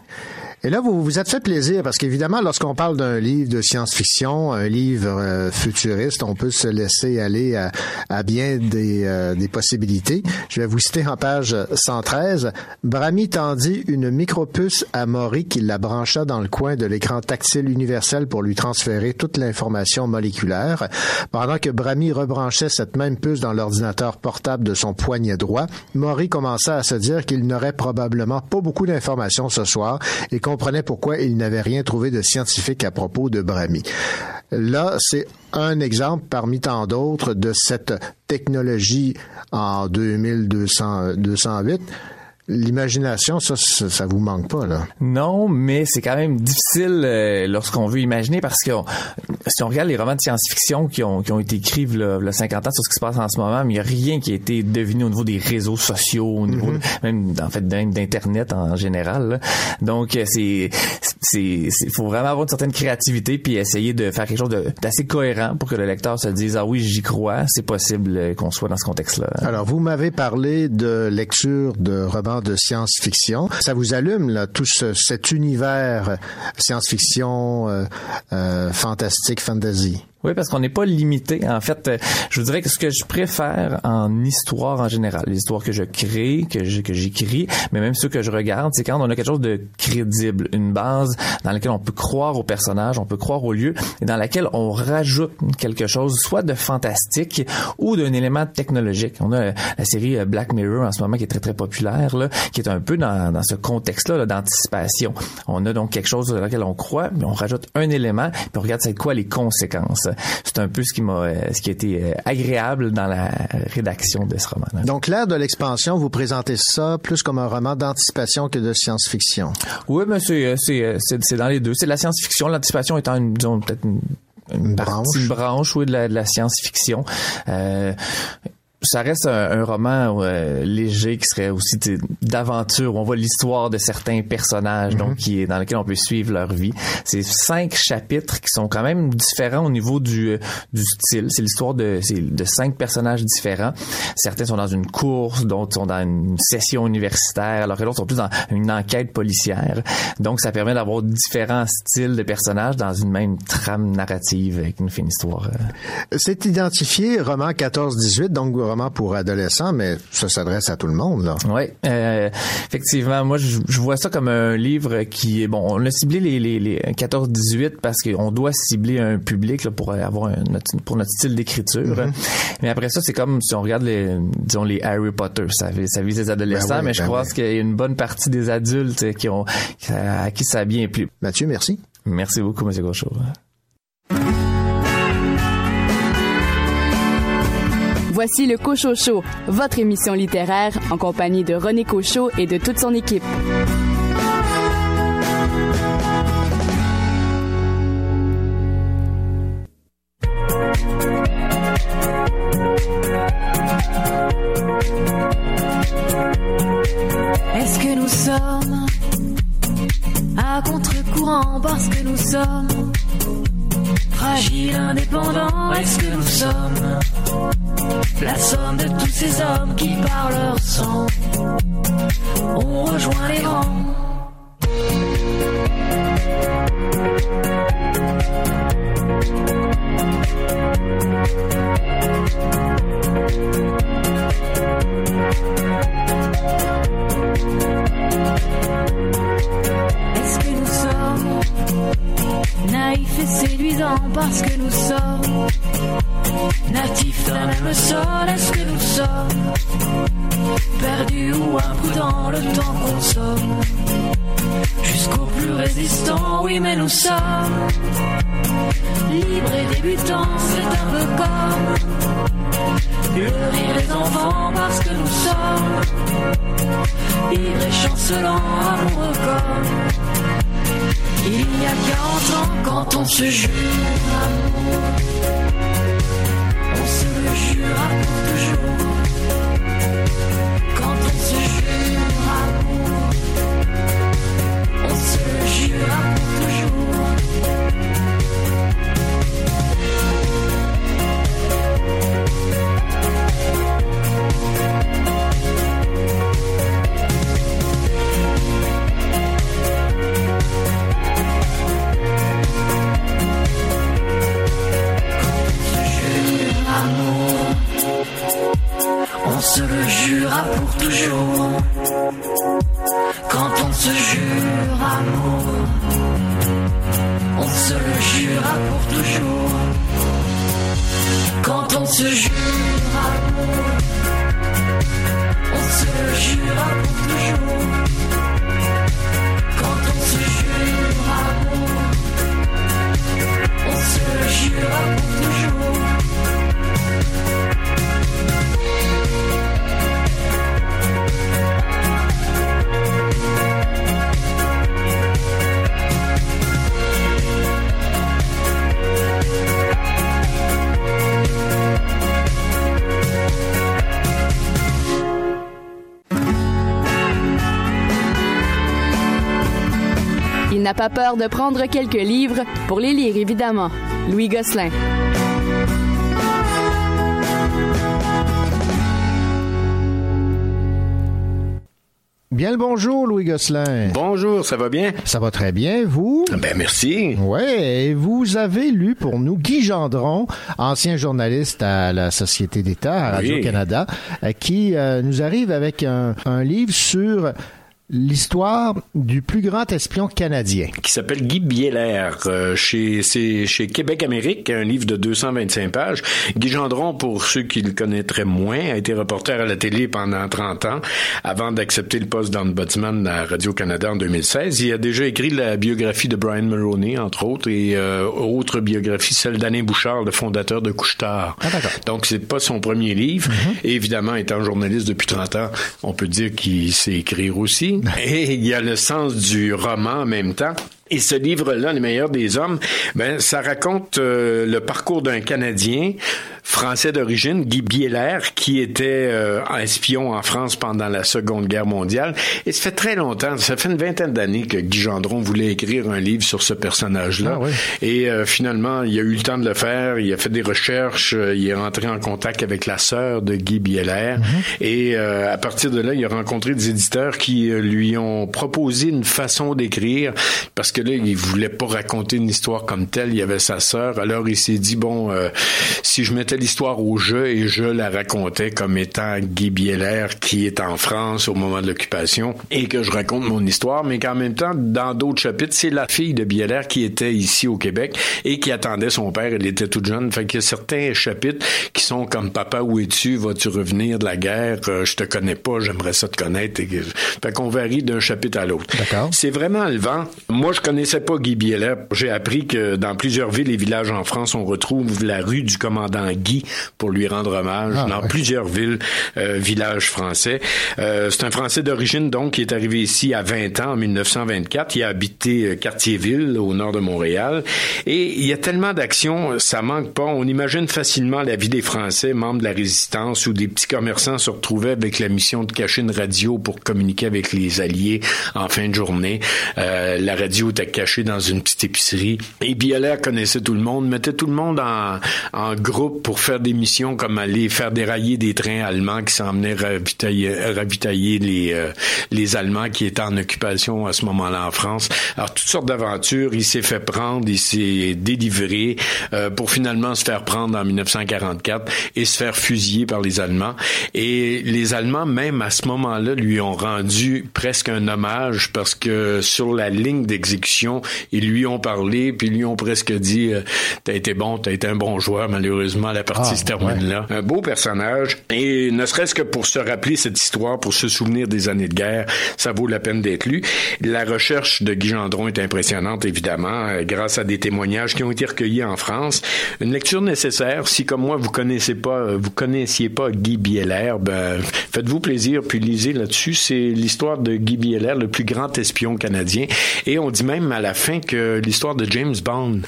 Et là, vous vous êtes fait plaisir parce qu'évidemment, lorsqu'on parle d'un livre de science-fiction, un livre euh, futuriste, on peut se laisser aller à, à bien des, euh, des, possibilités. Je vais vous citer en page 113. Brami tendit une micropuce à Maury qui la brancha dans le coin de l'écran tactile universel pour lui transférer toute l'information moléculaire. Pendant que Brami rebranchait cette même puce dans l'ordinateur portable de son poignet droit, Maury commença à se dire qu'il n'aurait probablement pas beaucoup d'informations ce soir et qu'on comprenait pourquoi il n'avait rien trouvé de scientifique à propos de Brahmi. Là, c'est un exemple parmi tant d'autres de cette technologie en 2208 L'imagination, ça, ça, vous manque pas, là? Non, mais c'est quand même difficile euh, lorsqu'on veut imaginer parce que si on regarde les romans de science-fiction qui ont, qui ont été écrits le, le 50 ans sur ce qui se passe en ce moment, mais il n'y a rien qui a été deviné au niveau des réseaux sociaux, au niveau mm-hmm. même en fait d'internet en général. Donc euh, c'est c'est faut vraiment avoir une certaine créativité puis essayer de faire quelque chose d'assez cohérent pour que le lecteur se dise ah oui j'y crois, c'est possible euh, qu'on soit dans ce contexte-là. Alors vous m'avez parlé de lecture de romans de science-fiction. Ça vous allume là tout cet univers science-fiction, euh, euh, fantastique, fantasy? Oui, parce qu'on n'est pas limité. En fait, euh, je vous dirais que ce que je préfère en histoire en général, l'histoire que je crée, que j'écris, mais même ce que je regarde, c'est quand on a quelque chose de crédible, une base dans laquelle on peut croire au personnage, on peut croire au lieu, et dans laquelle on rajoute quelque chose, soit de fantastique ou d'un élément technologique. On a la série euh, Black Mirror en ce moment qui est très très populaire, là, qui est un peu dans ce contexte-là d'anticipation. On a donc quelque chose dans lequel on croit, mais on rajoute un élément, puis on regarde c'est quoi les conséquences c'est un peu ce qui m'a, ce qui a été euh, agréable dans la rédaction de ce roman. -là. Donc, l'ère de l'expansion, vous présentez ça plus comme un roman d'anticipation que de science-fiction. Oui, mais c'est, euh, c'est, c'est, dans les deux. C'est de la science-fiction, l'anticipation étant une, disons, peut-être une, une, branche, branche oui, de la, de la science-fiction. Euh, ça reste un, roman euh, léger qui serait aussi d'aventure. On voit l'histoire de certains personnages, donc mhm. qui est dans lequel on peut suivre leur vie. C'est cinq chapitres qui sont quand même différents au niveau du, euh, du style. C'est l'histoire de, de cinq personnages différents. Certains sont dans une course, d'autres sont dans une session universitaire, alors que d'autres sont plus dans une enquête policière. Donc, ça permet d'avoir différents styles de personnages dans une même trame narrative avec une fine histoire. Euh. C'est identifié roman 14-18, donc pour adolescents, mais ça s'adresse à tout le monde. Là. Oui, euh, effectivement. Moi, je, vois ça comme un livre qui est bon. On a ciblé les, les, les 14-18 parce qu'on doit cibler un public là, pour avoir un, notre, pour notre style d'écriture. Mm-hmm. Mais après ça, c'est comme si on regarde les, disons les Harry Potter. Ça, ça vise les adolescents, ben mais je ben crois qu'il y a une bonne partie des adultes qui ont à qui ça a bien plu. Mathieu, merci. Merci beaucoup, M. Gaucho. Voici le Cochot Show, votre émission littéraire en compagnie de René Cochot et de toute son équipe. Est-ce que nous sommes à contre-courant parce que nous sommes fragiles, indépendants Est-ce que nous sommes la somme de tous ces hommes qui par leur sang ont rejoint les rangs? Sommes naïfs et séduisants parce que nous sommes. Natifs d'un même sol, est-ce que nous sommes? Perdus ou imprudents, le temps consomme jusqu'au plus résistants, oui, mais nous sommes. Libres et débutants, c'est un peu comme. Le rire des enfants parce que nous sommes. Ivres et chancelants, amoureux comme il y a 40 ans quand on se jure on se le jura pour toujours. Quand on se jure amour, on se le jura pour toujours. Quand on se jure amour, on se le jura pour toujours. N'a pas peur de prendre quelques livres pour les lire, évidemment. Louis Gosselin. Bien le bonjour, Louis Gosselin. Bonjour, ça va bien? Ça va très bien, vous? Ben merci. Ouais, et vous avez lu pour nous Guy Gendron, ancien journaliste à la Société d'État, à Radio-Canada, euh, qui euh, nous arrive avec un, un livre sur l'histoire du plus grand espion canadien. Qui s'appelle Guy Bieler, euh, chez, chez Québec Amérique, un livre de 225 pages. Guy Gendron, pour ceux qui le connaîtraient moins, a été reporter à la télé pendant 30 ans, avant d'accepter le poste d'ombudsman à Radio-Canada en 2016. Il a déjà écrit la biographie de Brian Mulroney, entre autres, et euh, autre biographie, celle d'Alain Bouchard, le fondateur de Couchetard. Ah. Donc, c'est pas son premier livre. Et évidemment, étant journaliste depuis 30 ans, on peut dire qu'il sait écrire aussi. Et il y a le sens du roman en même temps. Et ce livre-là, Les meilleurs des hommes, ben, ça raconte euh, le parcours d'un Canadien français d'origine, Guy Bieler, qui était euh, espion en France pendant la Seconde Guerre mondiale. Et ça fait très longtemps, ça fait une vingtaine d'années que Guy Gendron voulait écrire un livre sur ce personnage-là. Ah oui. Et euh, finalement, il a eu le temps de le faire, il a fait des recherches, euh, il est rentré en contact avec la sœur de Guy Bieler. Et euh, à partir de là, il a rencontré des éditeurs qui euh, lui ont proposé une façon d'écrire, parce que là, il voulait pas raconter une histoire comme telle, il y avait sa sœur. Alors il s'est dit, bon, euh, si je mettais l'histoire au jeu et je la racontais comme étant Guy Bieler qui est en France au moment de l'occupation et que je raconte mon histoire, mais qu'en même temps, dans d'autres chapitres, c'est la fille de Bieler qui était ici au Québec et qui attendait son père. Elle était toute jeune. Fait qu'il y a certains chapitres qui sont comme Papa, où es-tu? Vas-tu revenir de la guerre? Euh, je te connais pas, j'aimerais ça te connaître. Fait qu'on varie d'un chapitre à l'autre. D'accord. C'est vraiment levant. Moi, je connaissais pas Guy Bieler. J'ai appris que dans plusieurs villes et villages en France, on retrouve la rue du commandant Guy pour lui rendre hommage. Ah, dans ouais. plusieurs villes, euh, villages français. Euh, c'est un Français d'origine, donc, qui est arrivé ici à 20 ans, en 1924. Il a habité euh, Cartierville, au nord de Montréal. Et il y a tellement d'actions, ça manque pas. On imagine facilement la vie des Français, membres de la résistance, où des petits commerçants se retrouvaient avec la mission de cacher une radio pour communiquer avec les Alliés en fin de journée. Euh, la radio était cachée dans une petite épicerie. Et Bieler connaissait tout le monde, mettait tout le monde en, en groupe pour faire des missions comme aller faire dérailler des trains allemands qui s'emmenaient ravitailler, ravitailler les, euh, les Allemands qui étaient en occupation à ce moment-là en France. Alors, toutes sortes d'aventures. Il s'est fait prendre, il s'est délivré euh, pour finalement se faire prendre en 1944 et se faire fusiller par les Allemands. Et les Allemands, même à ce moment-là, lui ont rendu presque un hommage parce que sur la ligne d'exécution, ils lui ont parlé puis ils lui ont presque dit euh, t'as été bon, t'as été un bon joueur. Malheureusement, la partie Ah, se termine là. Un beau personnage. Et ne serait-ce que pour se rappeler cette histoire, pour se souvenir des années de guerre, ça vaut la peine d'être lu. La recherche de Guy Gendron est impressionnante, évidemment, euh, grâce à des témoignages qui ont été recueillis en France. Une lecture nécessaire. Si, comme moi, vous connaissez pas, euh, vous connaissiez pas Guy Bieler, ben, faites-vous plaisir, puis lisez là-dessus. C'est l'histoire de Guy Bieler, le plus grand espion canadien. Et on dit même à la fin que l'histoire de James Bond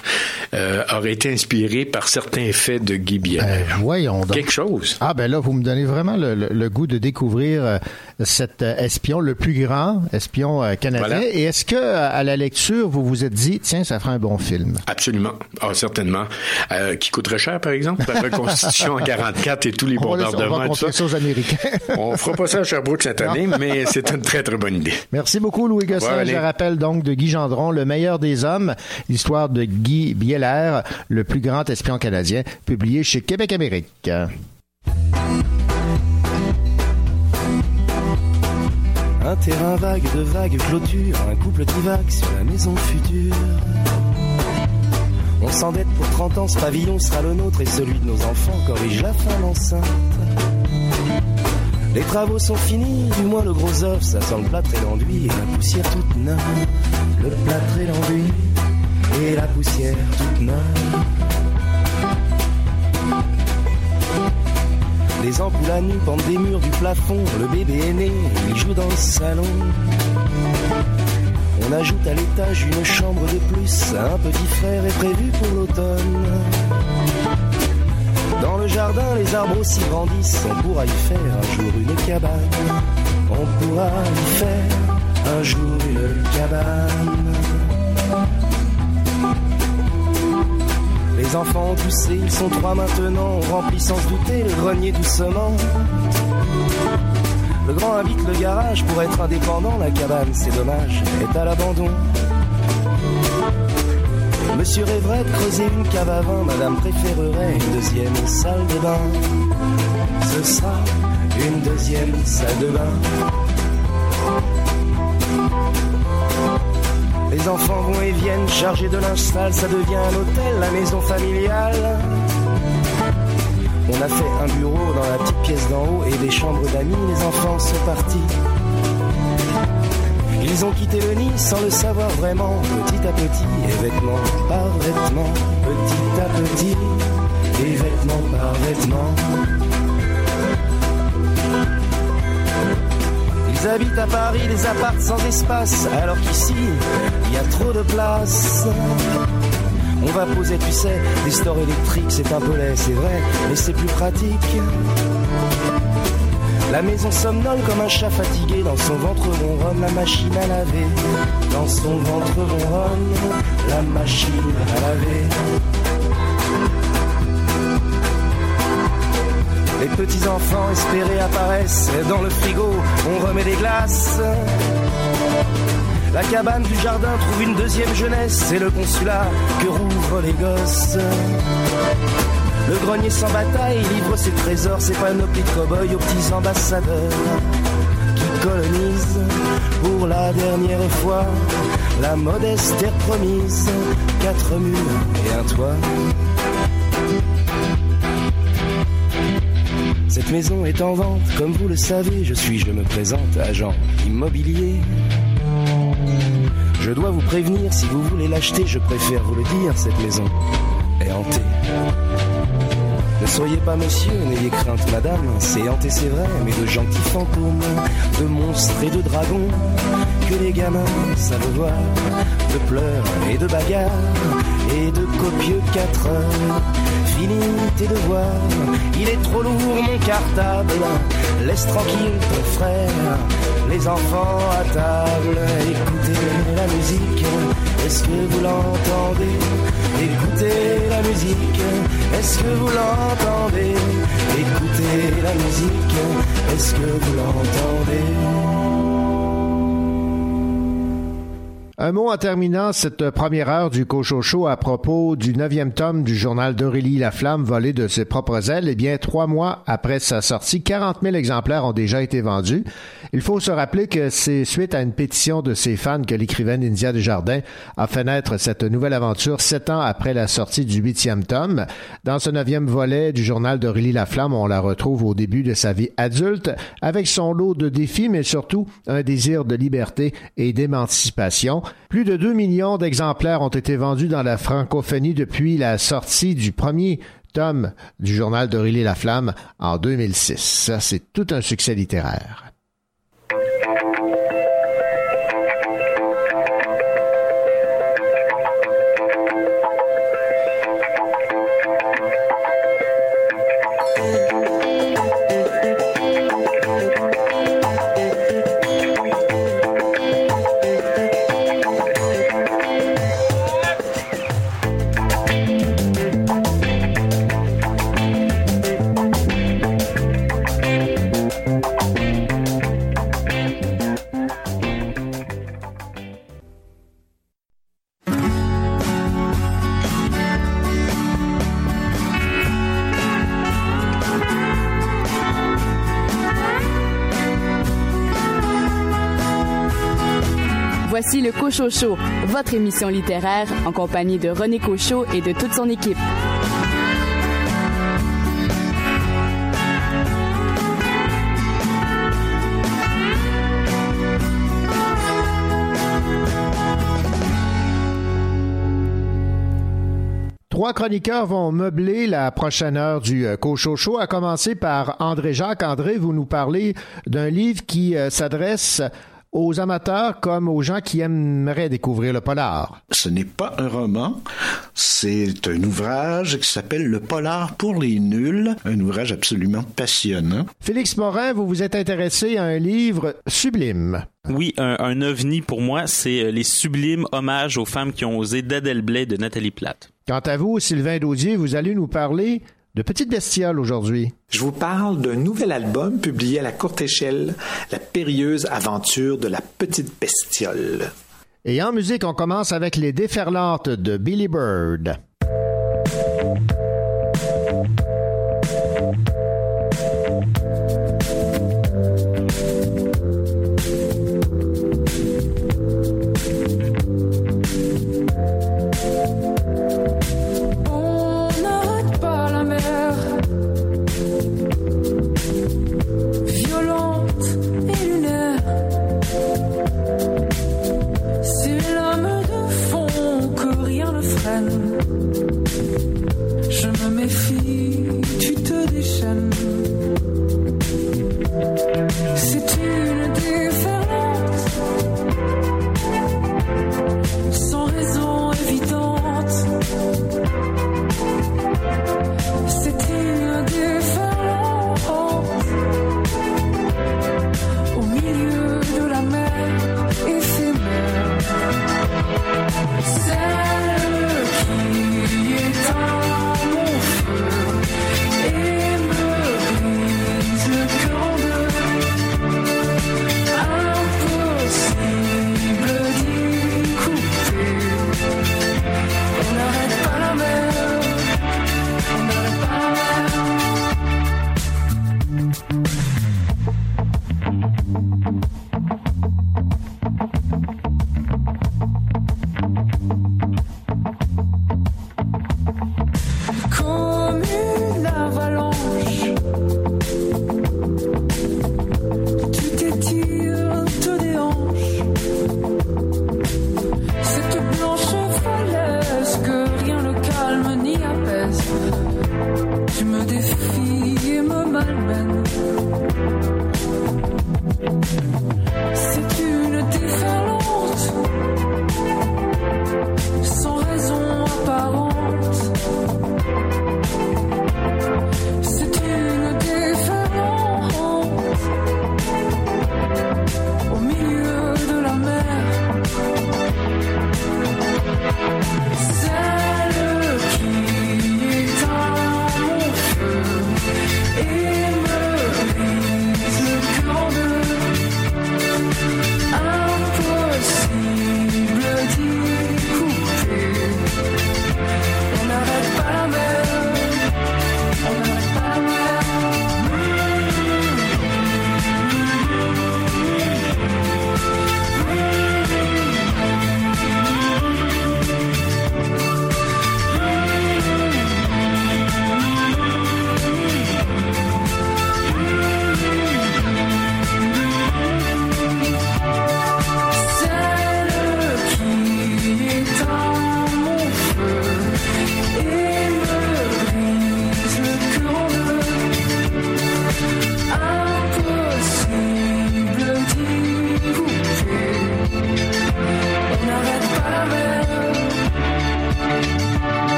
euh, aurait été inspirée par certains faits de Guy Bieler. Euh, voyons donc. Quelque chose. Ah ben là, vous me donnez vraiment le, le- le goût de découvrir euh, cet euh, espion, le plus grand espion euh, canadien. Voilà. Et est-ce que euh, à la lecture, vous vous êtes dit, tiens, ça ferait un bon film? Absolument. Ah, certainement. Euh, qui coûterait cher, par exemple? La reconstitution en 44 et tous les On va, bombardements va ça? aux Américains. *laughs* On fera pas ça à Sherbrooke cette année, mais c'est une très, très bonne idée. Merci beaucoup, Louis Gosselin. Je rappelle donc de Guy Gendron, Le meilleur des hommes, l'histoire de Guy Bieler, le plus grand espion canadien, publié chez Québec Amérique. Un terrain vague de vagues clôtures, un couple divague sur la maison future. On s'endette pour 30 ans, ce pavillon sera le nôtre et celui de nos enfants corrige la fin l'enceinte. Les travaux sont finis, du moins le gros œuf, ça sent le plâtre et l'enduit et la poussière toute neuve. Le plâtre et l'enduit et la poussière toute neuve. Les ampoules à nu pendent des murs du plafond. Le bébé est né, il joue dans le salon. On ajoute à l'étage une chambre de plus. Un petit frère est prévu pour l'automne. Dans le jardin, les arbres aussi grandissent. On pourra y faire un jour une cabane. On pourra y faire un jour une cabane. Les enfants ont poussé, ils sont trois maintenant. On remplit sans se douter le grenier doucement. Le grand habite le garage pour être indépendant. La cabane, c'est dommage, est à l'abandon. Monsieur rêverait de creuser une cave à vin. Madame préférerait une deuxième salle de bain. Ce sera une deuxième salle de bain. Les enfants vont et viennent chargés de linge sale, ça devient un hôtel, la maison familiale. On a fait un bureau dans la petite pièce d'en haut et des chambres d'amis, les enfants sont partis. Ils ont quitté le nid sans le savoir vraiment, petit à petit, et vêtement par vêtement, petit à petit, et vêtement par vêtement. Ils habitent à Paris des apparts sans espace, alors qu'ici, il y a trop de place. On va poser, tu sais, des stores électriques, c'est un peu laid, c'est vrai, mais c'est plus pratique. La maison somnole comme un chat fatigué, dans son ventre ronronne la machine à laver. Dans son ventre ronronne la machine à laver. Les petits enfants espérés apparaissent dans le frigo, on remet des glaces. La cabane du jardin trouve une deuxième jeunesse, c'est le consulat que rouvrent les gosses. Le grenier sans bataille livre ses trésors, ses panoplies de cow-boys aux petits ambassadeurs qui colonisent pour la dernière fois la modeste terre promise, quatre murs et un toit. Cette maison est en vente, comme vous le savez, je suis, je me présente, agent immobilier. Je dois vous prévenir, si vous voulez l'acheter, je préfère vous le dire, cette maison est hantée. Ne soyez pas monsieur, n'ayez crainte madame, c'est hanté c'est vrai, mais de gentils fantômes, de monstres et de dragons, que les gamins savent voir, de pleurs et de bagarres, et de copieux quatre heures. Tes devoirs, il est trop lourd mon cartable, laisse tranquille ton frère, les enfants à table, écoutez la musique, est-ce que vous l'entendez? Écoutez la musique, est-ce que vous l'entendez? Écoutez la musique, est-ce que vous l'entendez? Un mot en terminant cette première heure du Cochocho à propos du neuvième tome du journal d'Aurélie Laflamme volé de ses propres ailes. Eh bien, trois mois après sa sortie, 40 000 exemplaires ont déjà été vendus. Il faut se rappeler que c'est suite à une pétition de ses fans que l'écrivaine India Desjardins a fait naître cette nouvelle aventure sept ans après la sortie du huitième tome. Dans ce neuvième volet du journal d'Aurélie Laflamme, on la retrouve au début de sa vie adulte avec son lot de défis, mais surtout un désir de liberté et d'émancipation. Plus de 2 millions d'exemplaires ont été vendus dans la francophonie depuis la sortie du premier tome du journal d'Aurélie Laflamme en 2006. Ça, c'est tout un succès littéraire. Le Cochocho, votre émission littéraire en compagnie de René Cochot et de toute son équipe. Trois chroniqueurs vont meubler la prochaine heure du euh, Cochocho, à commencer par André Jacques. André, vous nous parlez d'un livre qui euh, s'adresse aux amateurs comme aux gens qui aimeraient découvrir le polar. Ce n'est pas un roman, c'est un ouvrage qui s'appelle Le polar pour les nuls, un ouvrage absolument passionnant. Félix Morin, vous vous êtes intéressé à un livre sublime. Oui, un, un ovni pour moi, c'est euh, Les sublimes hommages aux femmes qui ont osé d'Adèle Blais de Nathalie Platte. Quant à vous, Sylvain Daudier, vous allez nous parler de Petite Bestiole aujourd'hui. Je vous parle d'un nouvel album publié à la courte échelle, La périlleuse aventure de la Petite Bestiole. Et en musique, on commence avec Les Déferlantes de Billy Bird.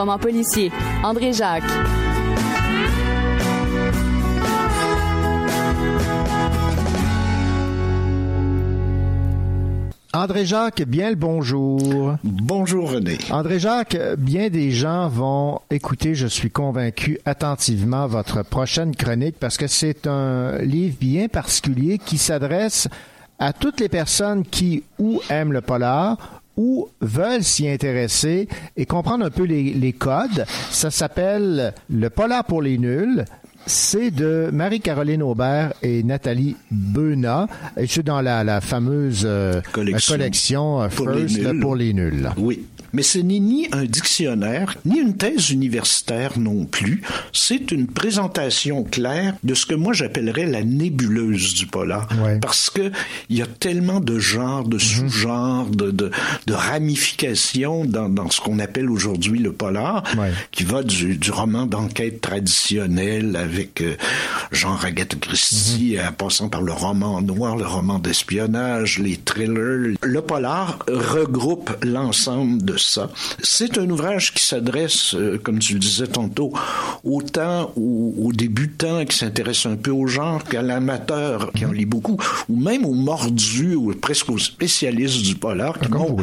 Romans policiers. André Jacques. André Jacques, bien le bonjour. Bonjour René. André Jacques, bien des gens vont écouter, je suis convaincu, attentivement votre prochaine chronique parce que c'est un livre bien particulier qui s'adresse à toutes les personnes qui ou aiment le polar ou veulent s'y intéresser et comprendre un peu les, les codes. Ça s'appelle Le polar pour les nuls. C'est de Marie-Caroline Aubert et Nathalie Beuna. Et c'est dans la, la fameuse euh, Collection collection, euh, pour First les nuls. pour les nuls. Oui. Mais ce n'est ni un dictionnaire, ni une thèse universitaire non plus. C'est une présentation claire de ce que moi j'appellerais la nébuleuse du polar. Parce que il y a tellement de genres, de sous-genres, de, de, de ramifications dans, dans ce qu'on appelle aujourd'hui le polar, qui va du, du roman d'enquête traditionnel avec euh, genre Agatha Christie, en passant par le roman noir, le roman d'espionnage, les thrillers. Le polar regroupe l'ensemble de ça. C'est un ouvrage qui s'adresse, euh, comme tu le disais tantôt, autant aux, aux débutants qui s'intéressent un peu au genre qu'à l'amateur qui en lit beaucoup, ou même aux mordus ou presque aux spécialistes du polar qui vont,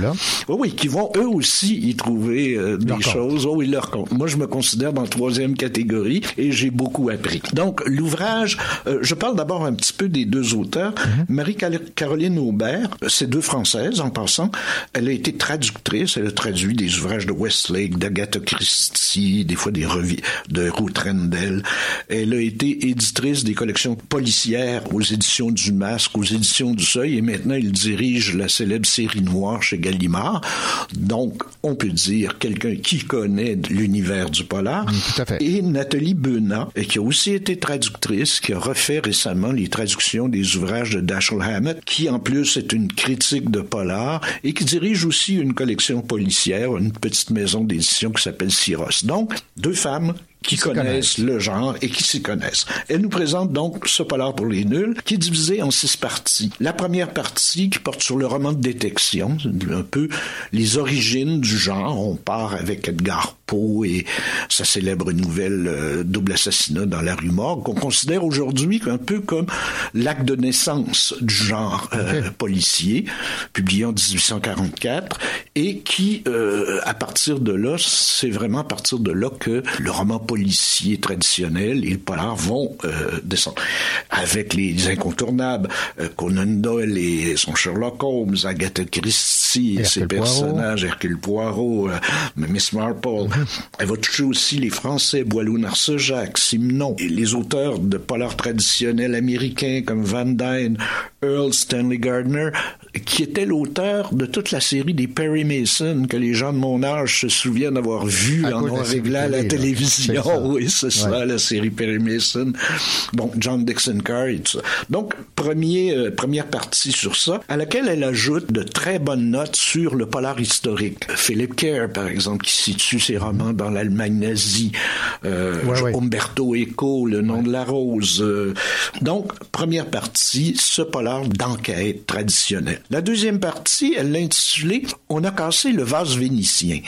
Oui, oui, qui vont eux aussi y trouver euh, des Leur compte. choses. Oh oui, leur compte. Moi, je me considère dans la troisième catégorie et j'ai beaucoup appris. Donc, l'ouvrage, euh, je parle d'abord un petit peu des deux auteurs. Marie-Caroline Aubert, c'est deux Françaises en passant. Elle a été traductrice, elle a traduit des ouvrages de Westlake, d'Agatha Christie, des fois des revues de Ruth Rendell. Elle a été éditrice des collections policières aux éditions du Masque, aux éditions du Seuil, et maintenant elle dirige la célèbre série noire chez Gallimard. Donc, on peut dire quelqu'un qui connaît l'univers du polar. Et Nathalie Benat, qui a aussi été traductrice, qui a refait récemment les traductions des ouvrages de Dashiell Hammett, qui en plus est une critique de polar et qui dirige aussi une collection policière, une petite maison d'édition qui s'appelle Syros. Donc, deux femmes qui connaissent le genre et qui s'y connaissent. Elle nous présente donc ce polar pour les nuls, qui est divisé en six parties. La première partie qui porte sur le roman de détection, un peu les origines du genre. On part avec Edgar Poe et sa célèbre nouvelle euh, Double assassinat dans la rue Morgue, qu'on considère aujourd'hui un peu comme l'acte de naissance du genre euh, policier, publié en 1844, et qui, euh, à partir de là, c'est vraiment à partir de là que le roman policier traditionnel et le polar vont euh, descendre. Avec les incontournables, euh, Conan Doyle et son Sherlock Holmes, Agatha Christie et ses Hercule Poirot. personnages, Hercule Poirot, euh, Miss Marple. Elle va toucher aussi les Français, Boileau Narcejac, Simenon, et les auteurs de polar traditionnels américains comme Van Dyne, Earl Stanley Gardner, qui était l'auteur de toute la série des Perry Mason que les gens de mon âge se souviennent avoir vu À en noir et série blanc à la télévision. Ça. *laughs* Oui, c'est ça, la série Perry Mason. Bon, John Dixon Carr et tout ça. Donc, premier, euh, première partie sur ça, à laquelle elle ajoute de très bonnes notes sur le polar historique. Philip Kerr, par exemple, qui situe ses romans dans l'Allemagne nazie. Euh, Ouais, ouais. Umberto Eco, Le nom de la rose. Euh, donc, première partie, ce polar d'enquête traditionnel. La deuxième partie, elle l'a intitulée On a cassé le vase vénitien.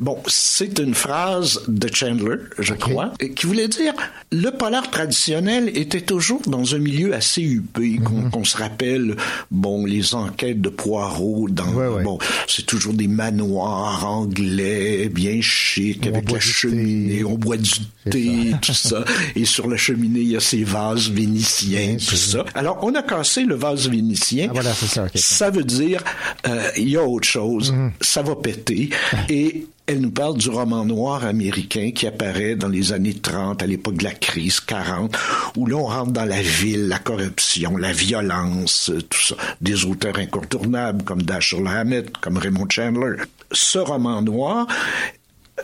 Bon, c'est une phrase de Chandler, je crois, qui voulait dire le polar traditionnel était toujours dans un milieu assez huppé, qu'on qu'on se rappelle, bon, les enquêtes de Poirot dans, bon, c'est toujours des manoirs anglais, bien chic, avec la cheminée, on boit du thé, tout ça, et sur la cheminée, il y a ces vases vénitiens, tout ça. Alors, on a cassé le vase vénitien. voilà, c'est ça, veut dire, euh, il y a autre chose, ça va péter, et elle nous parle du roman noir américain qui apparaît dans les années 30, à l'époque de la crise 40, où là, on rentre dans la ville, la corruption, la violence, euh, tout ça. Des auteurs incontournables comme Dashiell Hammett, comme Raymond Chandler. Ce roman noir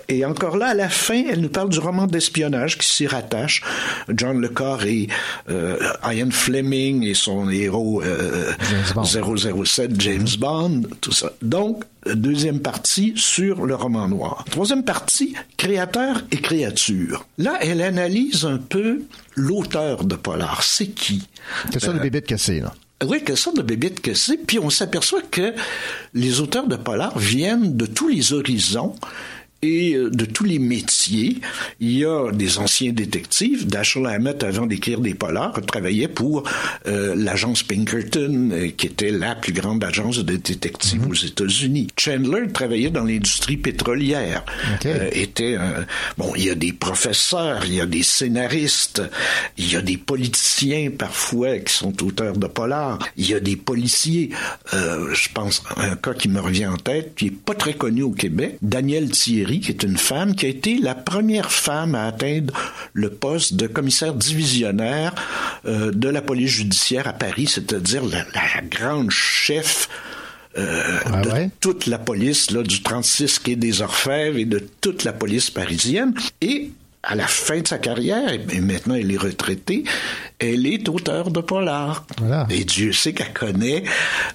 et encore là, à la fin, elle nous parle du roman d'espionnage qui s'y rattache. John Le Carre et euh, Ian Fleming et son héros euh, 007, James Bond, tout ça. Donc, deuxième partie sur le roman noir. Troisième partie, créateur et créature. Là, elle analyse un peu l'auteur de Polar. C'est qui? C'est ça, le Euh, bébé de cassé, là? oui, quelle sorte de bébête que c'est. Puis on s'aperçoit que les auteurs de polar viennent de tous les horizons et euh, de tous les métiers. Il y a des anciens détectives. Dashiell Hammett, avant d'écrire des polars, travaillait pour euh, l'agence Pinkerton, euh, qui était la plus grande agence de détectives aux États-Unis. Chandler travaillait dans l'industrie pétrolière. Euh, était un- bon, il y a des professeurs, il y a des scénaristes, il y a des politiciens parfois qui sont auteurs de polars, il y a des policiers. Euh, je pense à un cas qui me revient en tête, qui est pas très connu au Québec, Danielle Thierry, qui est une femme qui a été la première femme à atteindre le poste de commissaire divisionnaire euh, de la police judiciaire à Paris, c'est-à-dire la, la grande chef euh, de toute la police là, du 36 quai des Orfèvres et de toute la police parisienne. Et à la fin de sa carrière, et maintenant elle est retraitée, elle est auteure de polar. Et Dieu sait qu'elle connaît,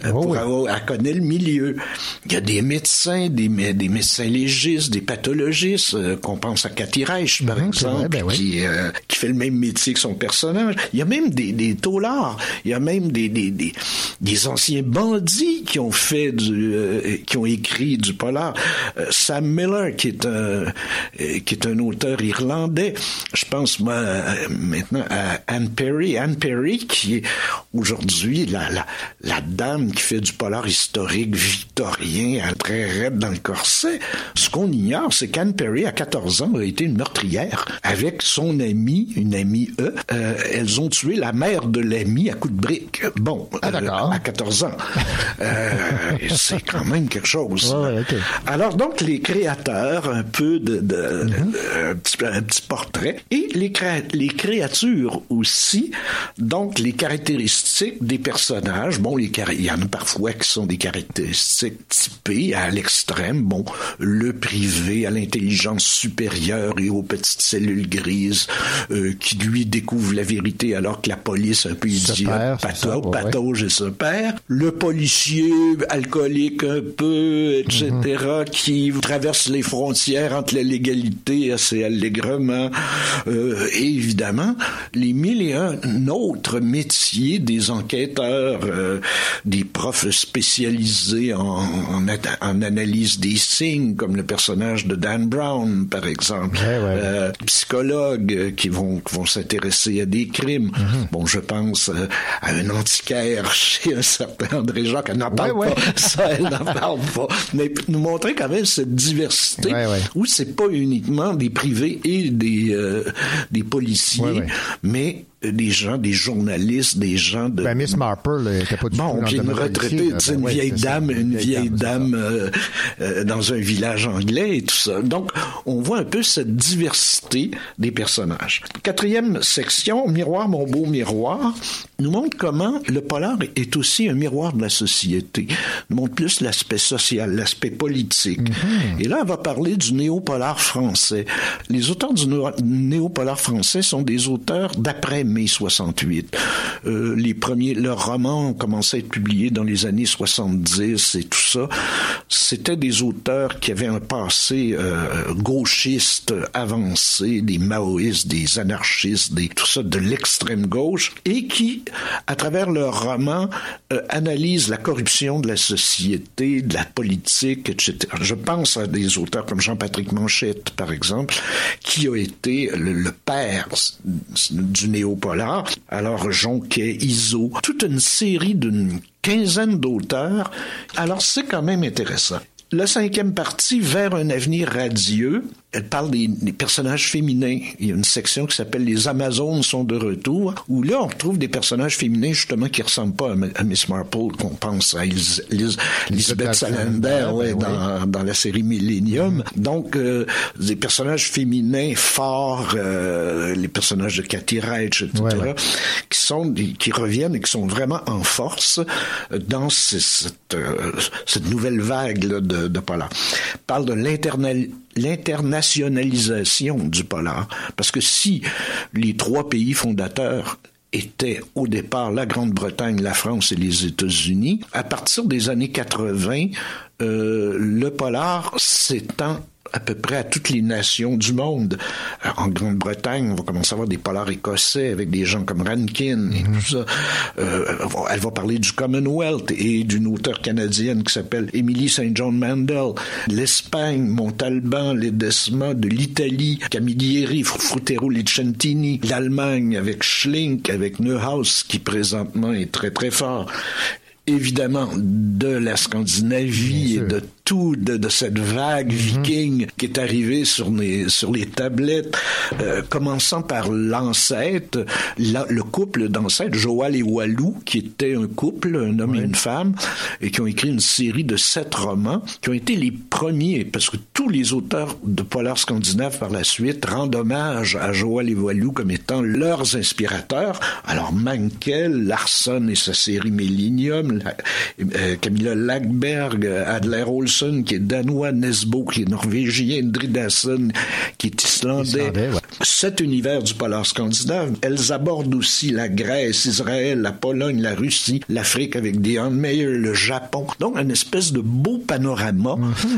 euh, pour avoir- elle connaît le milieu. Il y a des médecins, des, des médecins légistes, des pathologistes, euh, qu'on pense à Cathy Reich, par exemple, qui, euh, qui fait le même métier que son personnage. Il y a même des, des taulards, il y a même des, des, des, des anciens bandits qui ont fait du, euh, qui ont écrit du polar. Euh, Sam Miller, qui est un, qui est un auteur irlandais. Je pense, moi, euh, maintenant à Anne Perry. Anne Perry, qui est aujourd'hui la, la, la dame qui fait du polar historique victorien, elle est très raide dans le corset. Ce qu'on ignore, c'est qu'Anne Perry, à 14 ans, a été une meurtrière. Avec son amie, une amie, eux, euh, elles ont tué la mère de l'ami à coup de brique. Bon, euh, à 14 ans. Euh, c'est quand même quelque chose. Alors donc les créateurs, un peu de, de- de- un, petit, un petit portrait, et les, les créatures aussi, donc les caractéristiques des personnages. Bon, les il y en a parfois qui sont des caractéristiques typées à l'extrême. Bon, le privé à l'intelligence supérieure et aux petites cellules grises euh, qui lui découvrent la vérité alors que la police un peu idiote, ouais. patauge et se perd. Le policier alcoolique un peu, etc., Mhm. qui traverse les frontières entre la légalité assez allègrement. Euh, et évidemment, les mille et un autres métiers des enquêteurs, euh, des profs spécialisés en, en, at- en analyse des signes, comme le personnage de Dan Brown, par exemple. Euh, psychologues qui vont, qui vont s'intéresser à des crimes. Bon, je pense à un antiquaire *laughs* chez un certain André Jacques. Elle n'en parle ouais. pas. Ça, elle n'en *laughs* parle pas. Mais nous montrer quand même cette diversité où c'est pas uniquement des privés et des, euh, des policiers, mais euh, des gens, des journalistes, des gens de... Ben, Miss Marple, là, elle était pas du Bon, puis une policier, retraitée, Ben une vieille c'est ça. dame, une vieille dame euh, euh, dans un village anglais et tout ça. Donc, on voit un peu cette diversité des personnages. Quatrième section, Miroir, mon beau miroir, nous montre comment le polar est aussi un miroir de la société. Nous montre plus l'aspect social, l'aspect politique. Mhm. Et là, on va parler du néo-polar français. Les auteurs du néo- néo-polar français sont des auteurs d'après mai 68. Euh, les premiers, leurs romans ont commencé à être publiés dans les années 70 et tout ça. C'était des auteurs qui avaient un passé euh, gauchiste avancé, des maoïstes, des anarchistes, des tout ça de l'extrême gauche, et qui, à travers leurs romans, euh, analysent la corruption de la société, de la politique, etc. Je pense à des auteurs comme Jean-Patrick Manchette, par exemple, qui a été le, le père du Alors, Jonquet, Iso, toute une série d'une quinzaine d'auteurs. Alors, c'est quand même intéressant. La cinquième partie, Vers un avenir radieux, elle parle des, des personnages féminins. Il y a une section qui s'appelle Les Amazones sont de retour, où là, on retrouve des personnages féminins, justement, qui ressemblent pas à, Miss Marple, qu'on pense à Elis- Elis- Lisbeth Salander, ouais, dans, dans la série Millennium. Donc, euh, des personnages féminins forts, euh, les personnages de Cathy Reich, etc., qui sont, des- qui reviennent et qui sont vraiment en force euh, dans ce- cette, euh, cette nouvelle vague là, de, de polar. Parle de l'internal- l'internationalisation du polar. Parce que si les trois pays fondateurs étaient au départ la Grande-Bretagne, la France et les États-Unis, à partir des années 80, euh, le polar s'étend à peu près à toutes les nations du monde. Euh, en Grande-Bretagne, on va commencer à avoir des polars écossais avec des gens comme Rankin et tout ça. Euh, elle va parler du Commonwealth et d'une auteure canadienne qui s'appelle Emily St. John Mandel. L'Espagne, Montalban, Ledesma, de l'Italie, Camilleri, Fruttero Licentini. L'Allemagne avec Schlink, avec Neuhaus, qui présentement est très très fort évidemment de la Scandinavie et de tout de, de cette vague Mhm. viking qui est arrivée sur les sur les tablettes, euh, commençant par l'ancêtre, la- le couple d'ancêtres, Joal et Walou, qui était un couple, un homme et une femme, et qui ont écrit une série de sept romans, qui ont été les premiers, parce que tous les auteurs de polar scandinaves par la suite rendent hommage à Joal et Walou comme étant leurs inspirateurs. Alors Mankell, Larsson et sa série Millennium, la- euh, Camilla Lackberg, Adler Olson qui est danois, Nesbo qui est norvégien, Dridason qui est islandais. Islandais, ouais. Cet univers du polar scandinave, elles abordent aussi la Grèce, Israël, la Pologne, la Russie, l'Afrique avec Dion Meyer, le Japon. Donc, une espèce de beau panorama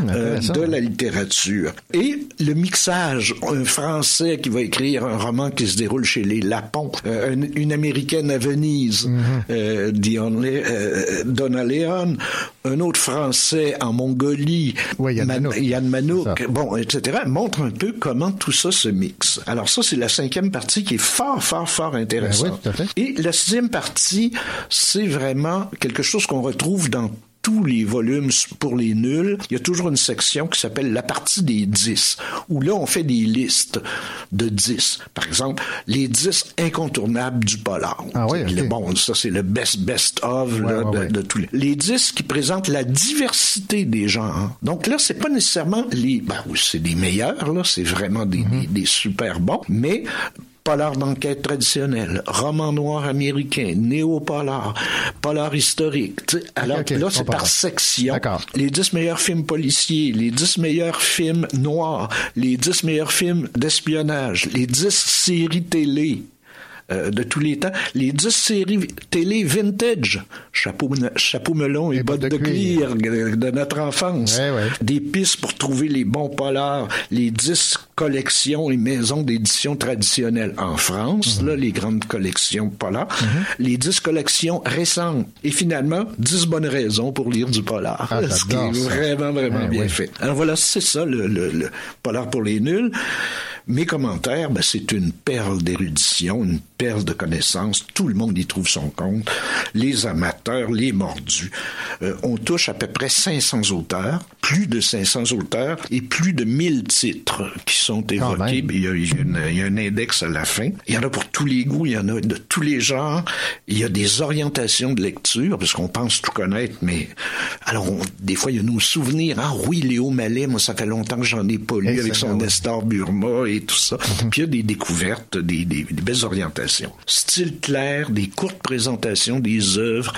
euh, intéressant. de la littérature. Et le mixage, un Français qui va écrire un roman qui se déroule chez les Lapons, euh, une, une Américaine à Venise, euh, Dion euh, Donna Leon, un autre Français en Mongolie, Yann Man- Manouk. Yann Manouk, bon, etc., montre un peu comment tout ça se mixe. Alors ça, c'est la cinquième partie qui est fort, fort, fort intéressante. Ben oui, tout à fait. Et la sixième partie, c'est vraiment quelque chose qu'on retrouve dans tous les volumes pour les nuls, il y a toujours une section qui s'appelle la partie des 10, où là, on fait des listes de 10. Par exemple, les 10 incontournables du polar. Ah oui, Le- ok. Bon, ça, c'est le best, best of là, ouais, de, ouais. de tous les... Les 10 qui présentent la diversité des genres. Donc là, c'est pas nécessairement les... Ben, oui, c'est des meilleurs, là, c'est vraiment des, Mhm. des, des super bons, mais polar d'enquête traditionnel, roman noir américain, néo-polar, polar historique. Alors là, c'est par section. Les 10 meilleurs films policiers, les 10 meilleurs films noirs, les 10 meilleurs films d'espionnage, les 10 séries télé. euh, de tous les temps, les 10 séries télé vintage, chapeau, chapeau melon et, bottes de, cuir, de notre enfance, des pistes pour trouver les bons polars, les 10 collections et maisons d'édition traditionnelles en France, Mhm. là, les grandes collections polar, les 10 collections récentes, et finalement, 10 bonnes raisons pour lire du polar. Ah, *laughs* ce qui est vraiment, vraiment Ouais, bien fait. Alors voilà, c'est ça, le, le- le polar pour les nuls. Mes commentaires, ben, c'est une perle d'érudition, une perle de connaissances. Tout le monde y trouve son compte. Les amateurs, les mordus. Euh, on touche à peu près 500 auteurs, plus de 500 auteurs et plus de 1000 titres qui sont évoqués. Il y, a, il y un index à la fin. Il y en a pour tous les goûts, il y en a de tous les genres. Il y a des orientations de lecture, parce qu'on pense tout connaître, mais alors on- des fois il y a nos souvenirs. Ah oui, Léo Mallet, moi ça fait longtemps que j'en ai pas lu Eh, avec son ouais. Nestor Burma et tout ça. Puis il y a des découvertes, des, des- des belles orientations. Style clair, des courtes présentations des œuvres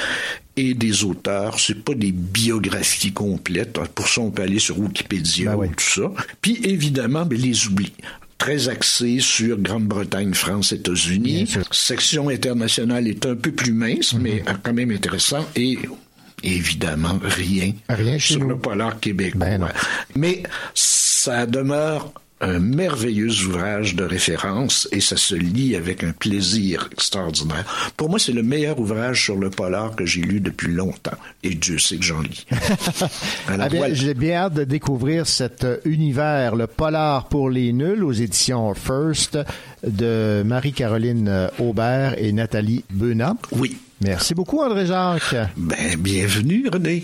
et des auteurs. C'est pas des biographies complètes. Pour ça, on peut aller sur Wikipédia ou tout ça. Puis évidemment, ben, les oublis très axé sur Grande-Bretagne, France, États-Unis. Section internationale est un peu plus mince, mais quand même intéressant. Et évidemment, rien, sur le polar québécois. mais ça demeure un merveilleux ouvrage de référence et ça se lit avec un plaisir extraordinaire. Pour moi, c'est le meilleur ouvrage sur le polar que j'ai lu depuis longtemps. Et Dieu sait que j'en lis. *laughs* Ah voilà. J'ai bien hâte de découvrir cet euh, univers, le polar pour les nuls, aux éditions First de Marie-Caroline euh, Aubert et Nathalie Benat. Oui. Merci beaucoup, André-Jacques. Ben, bienvenue, René.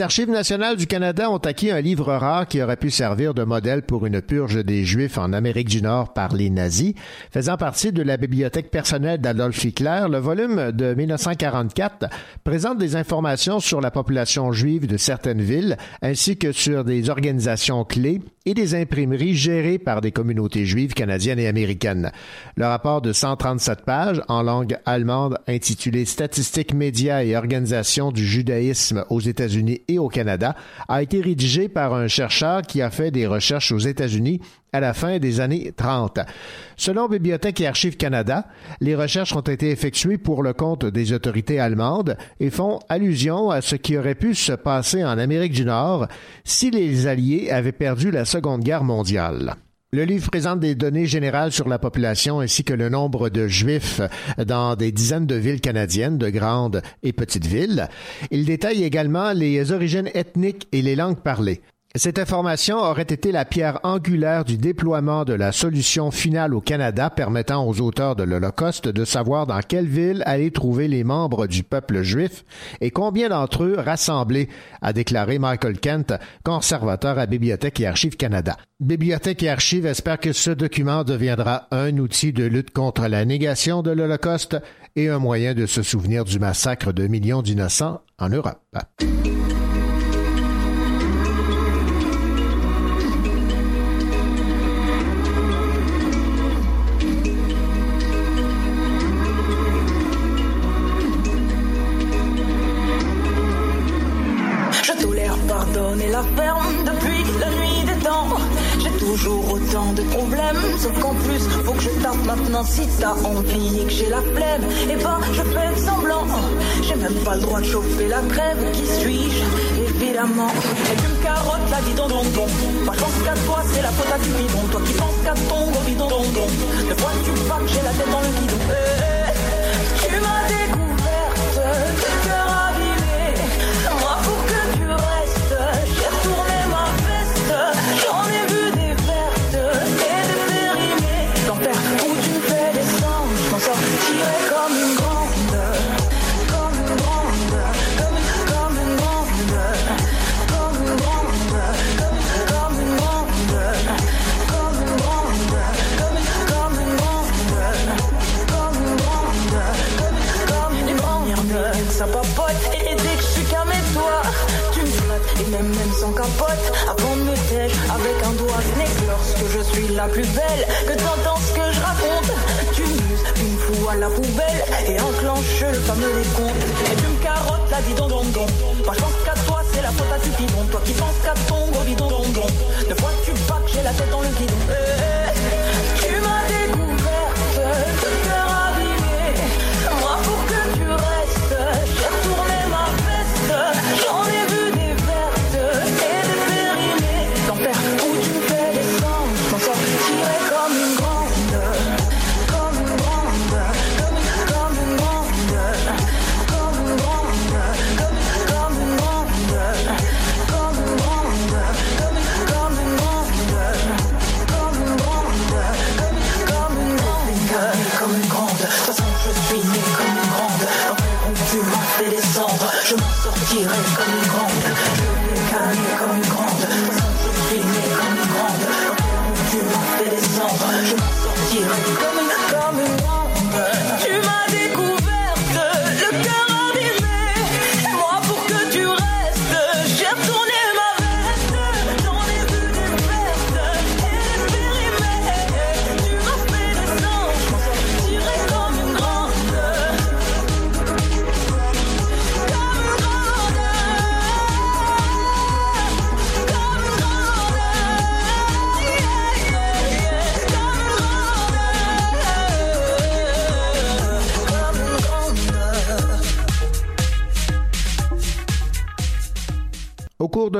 Les Archives nationales du Canada ont acquis un livre rare qui aurait pu servir de modèle pour une purge des Juifs en Amérique du Nord par les nazis. Faisant partie de la bibliothèque personnelle d'Adolf Hitler, le volume de 1944 présente des informations sur la population juive de certaines villes, ainsi que sur des organisations clés et des imprimeries gérées par des communautés juives canadiennes et américaines. Le rapport de 137 pages en langue allemande intitulé Statistiques, médias et organisations du judaïsme aux États-Unis et au Canada a été rédigé par un chercheur qui a fait des recherches aux États-Unis à la fin des années 30. Selon Bibliothèque et Archives Canada, les recherches ont été effectuées pour le compte des autorités allemandes et font allusion à ce qui aurait pu se passer en Amérique du Nord si les Alliés avaient perdu la Seconde Guerre mondiale. Le livre présente des données générales sur la population ainsi que le nombre de juifs dans des dizaines de villes canadiennes, de grandes et petites villes. Il détaille également les origines ethniques et les langues parlées. Cette information aurait été la pierre angulaire du déploiement de la solution finale au Canada permettant aux auteurs de l'Holocauste de savoir dans quelle ville aller trouver les membres du peuple juif et combien d'entre eux rassemblés, a déclaré Michael Kent, conservateur à Bibliothèque et Archives Canada. Bibliothèque et Archives espèrent que ce document deviendra un outil de lutte contre la négation de l'Holocauste et un moyen de se souvenir du massacre de millions d'innocents en Europe. Si t'as envie et que j'ai la flemme. Et ben, je fais semblant. J'ai même pas le droit de chauffer la crève. Qui suis-je Évidemment? Et tu me carottes la vie don don don. Je pense qu'à toi, c'est la faute à du bidon. Toi qui penses qu'à ton gros bidon don don. Ne vois-tu pas que j'ai la tête dans le guidon la plus belle que t'entends ce que je raconte. Tu muses, tu me à la poubelle et enclenche le fameux décompte. Et tu me carottes la vie don don. Moi je pense qu'à toi c'est la faute à du bidon. Toi qui penses qu'à ton gros bidon don don. Ne vois-tu pas que j'ai la tête dans le guidon Eh, eh,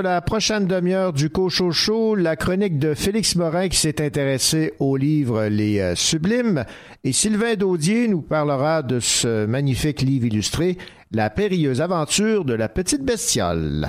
la prochaine demi-heure du Cocho Show, la chronique de Félix Morin qui s'est intéressé au livre Les euh, Sublimes et Sylvain Daudier nous parlera de ce magnifique livre illustré, La périlleuse aventure de la petite bestiole.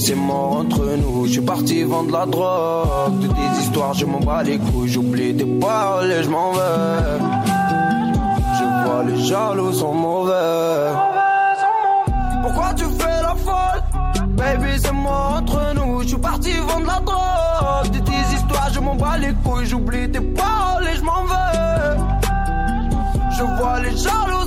C'est mort entre nous. Je suis parti vendre la drogue. De tes histoires je m'en bats les couilles. J'oublie tes paroles et je m'en vais. Je vois les jaloux sont mauvais. Pourquoi tu fais la folle Baby c'est mort entre nous. Je suis parti vendre la drogue. De tes histoires je m'en bats les couilles. J'oublie tes paroles et je m'en vais. Je vois les jaloux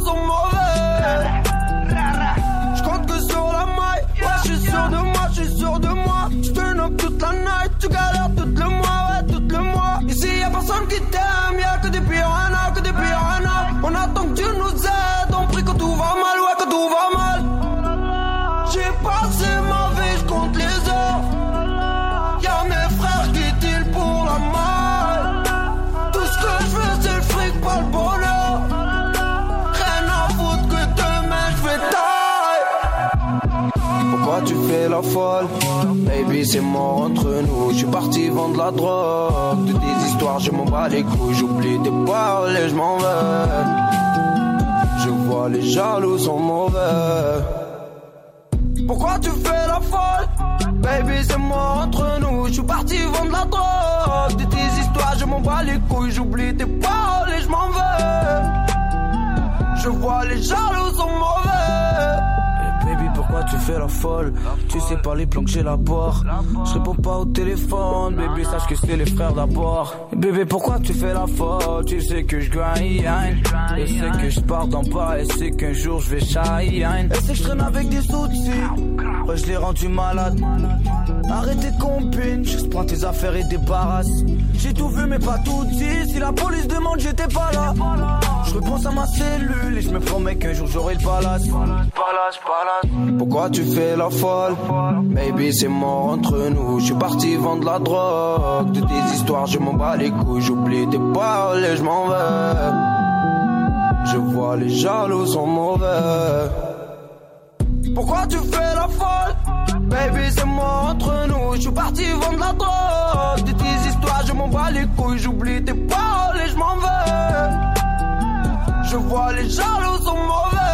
Baby c'est mort entre nous. Je suis parti vendre la drogue. De tes histoires je m'en bats les couilles. J'oublie tes paroles et je m'en vais. Je vois les jaloux sont mauvais. Pourquoi tu fais la folle? Baby c'est mort entre nous. Je suis parti vendre la drogue. De tes histoires je m'en bats les couilles. J'oublie tes paroles et je m'en vais. Je vois les jaloux sont mauvais Tu fais la folle Tu sais pas les plans que j'ai là-bas. Je réponds pas au téléphone, bébé, sache que c'est les frères d'abord. Bébé, pourquoi tu fais la folle? Tu sais que je grind, et c'est que je pars d'en bas, et c'est qu'un jour je vais shine. Et c'est que je traîne avec des outils, ouais, je l'ai rendu malade. Arrête tes compines, juste prends tes affaires et débarrasse. J'ai tout vu, mais pas tout dit. Si la police demande, j'étais pas là. Je repense à ma cellule et je me promets qu'un jour j'aurai le palace. Pourquoi tu fais la folle? Baby, c'est mort entre nous. Je suis parti vendre la drogue. De tes histoires, je m'en bats les couilles. J'oublie tes paroles et je m'en vais. Je vois les jaloux sont mauvais. Pourquoi tu fais la folle? Baby, c'est mort entre nous. Je suis parti vendre la drogue. De histoires, je m'en bats les couilles. J'oublie tes paroles et je m'en vais. Je vois les jaloux sont mauvais.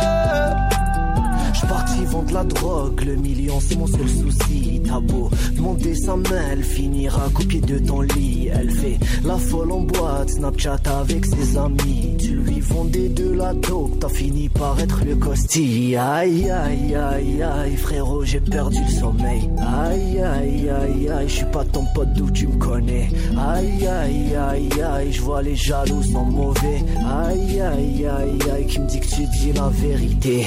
Je parti vendre la drogue, le million c'est mon seul souci. T'as beau demander sa main, elle finira copier de ton lit. Elle fait la folle en boîte, Snapchat avec ses amis. Tu lui vendais de la dope, t'as fini par être le costi. Aïe aïe aïe aïe, frérot, j'ai perdu le sommeil. Aïe aïe aïe aïe, je suis pas ton pote d'où tu me connais. Aïe aïe aïe aïe, je vois les jaloux sont mauvais. Aïe aïe aïe aïe, qui me dit que tu dis la vérité.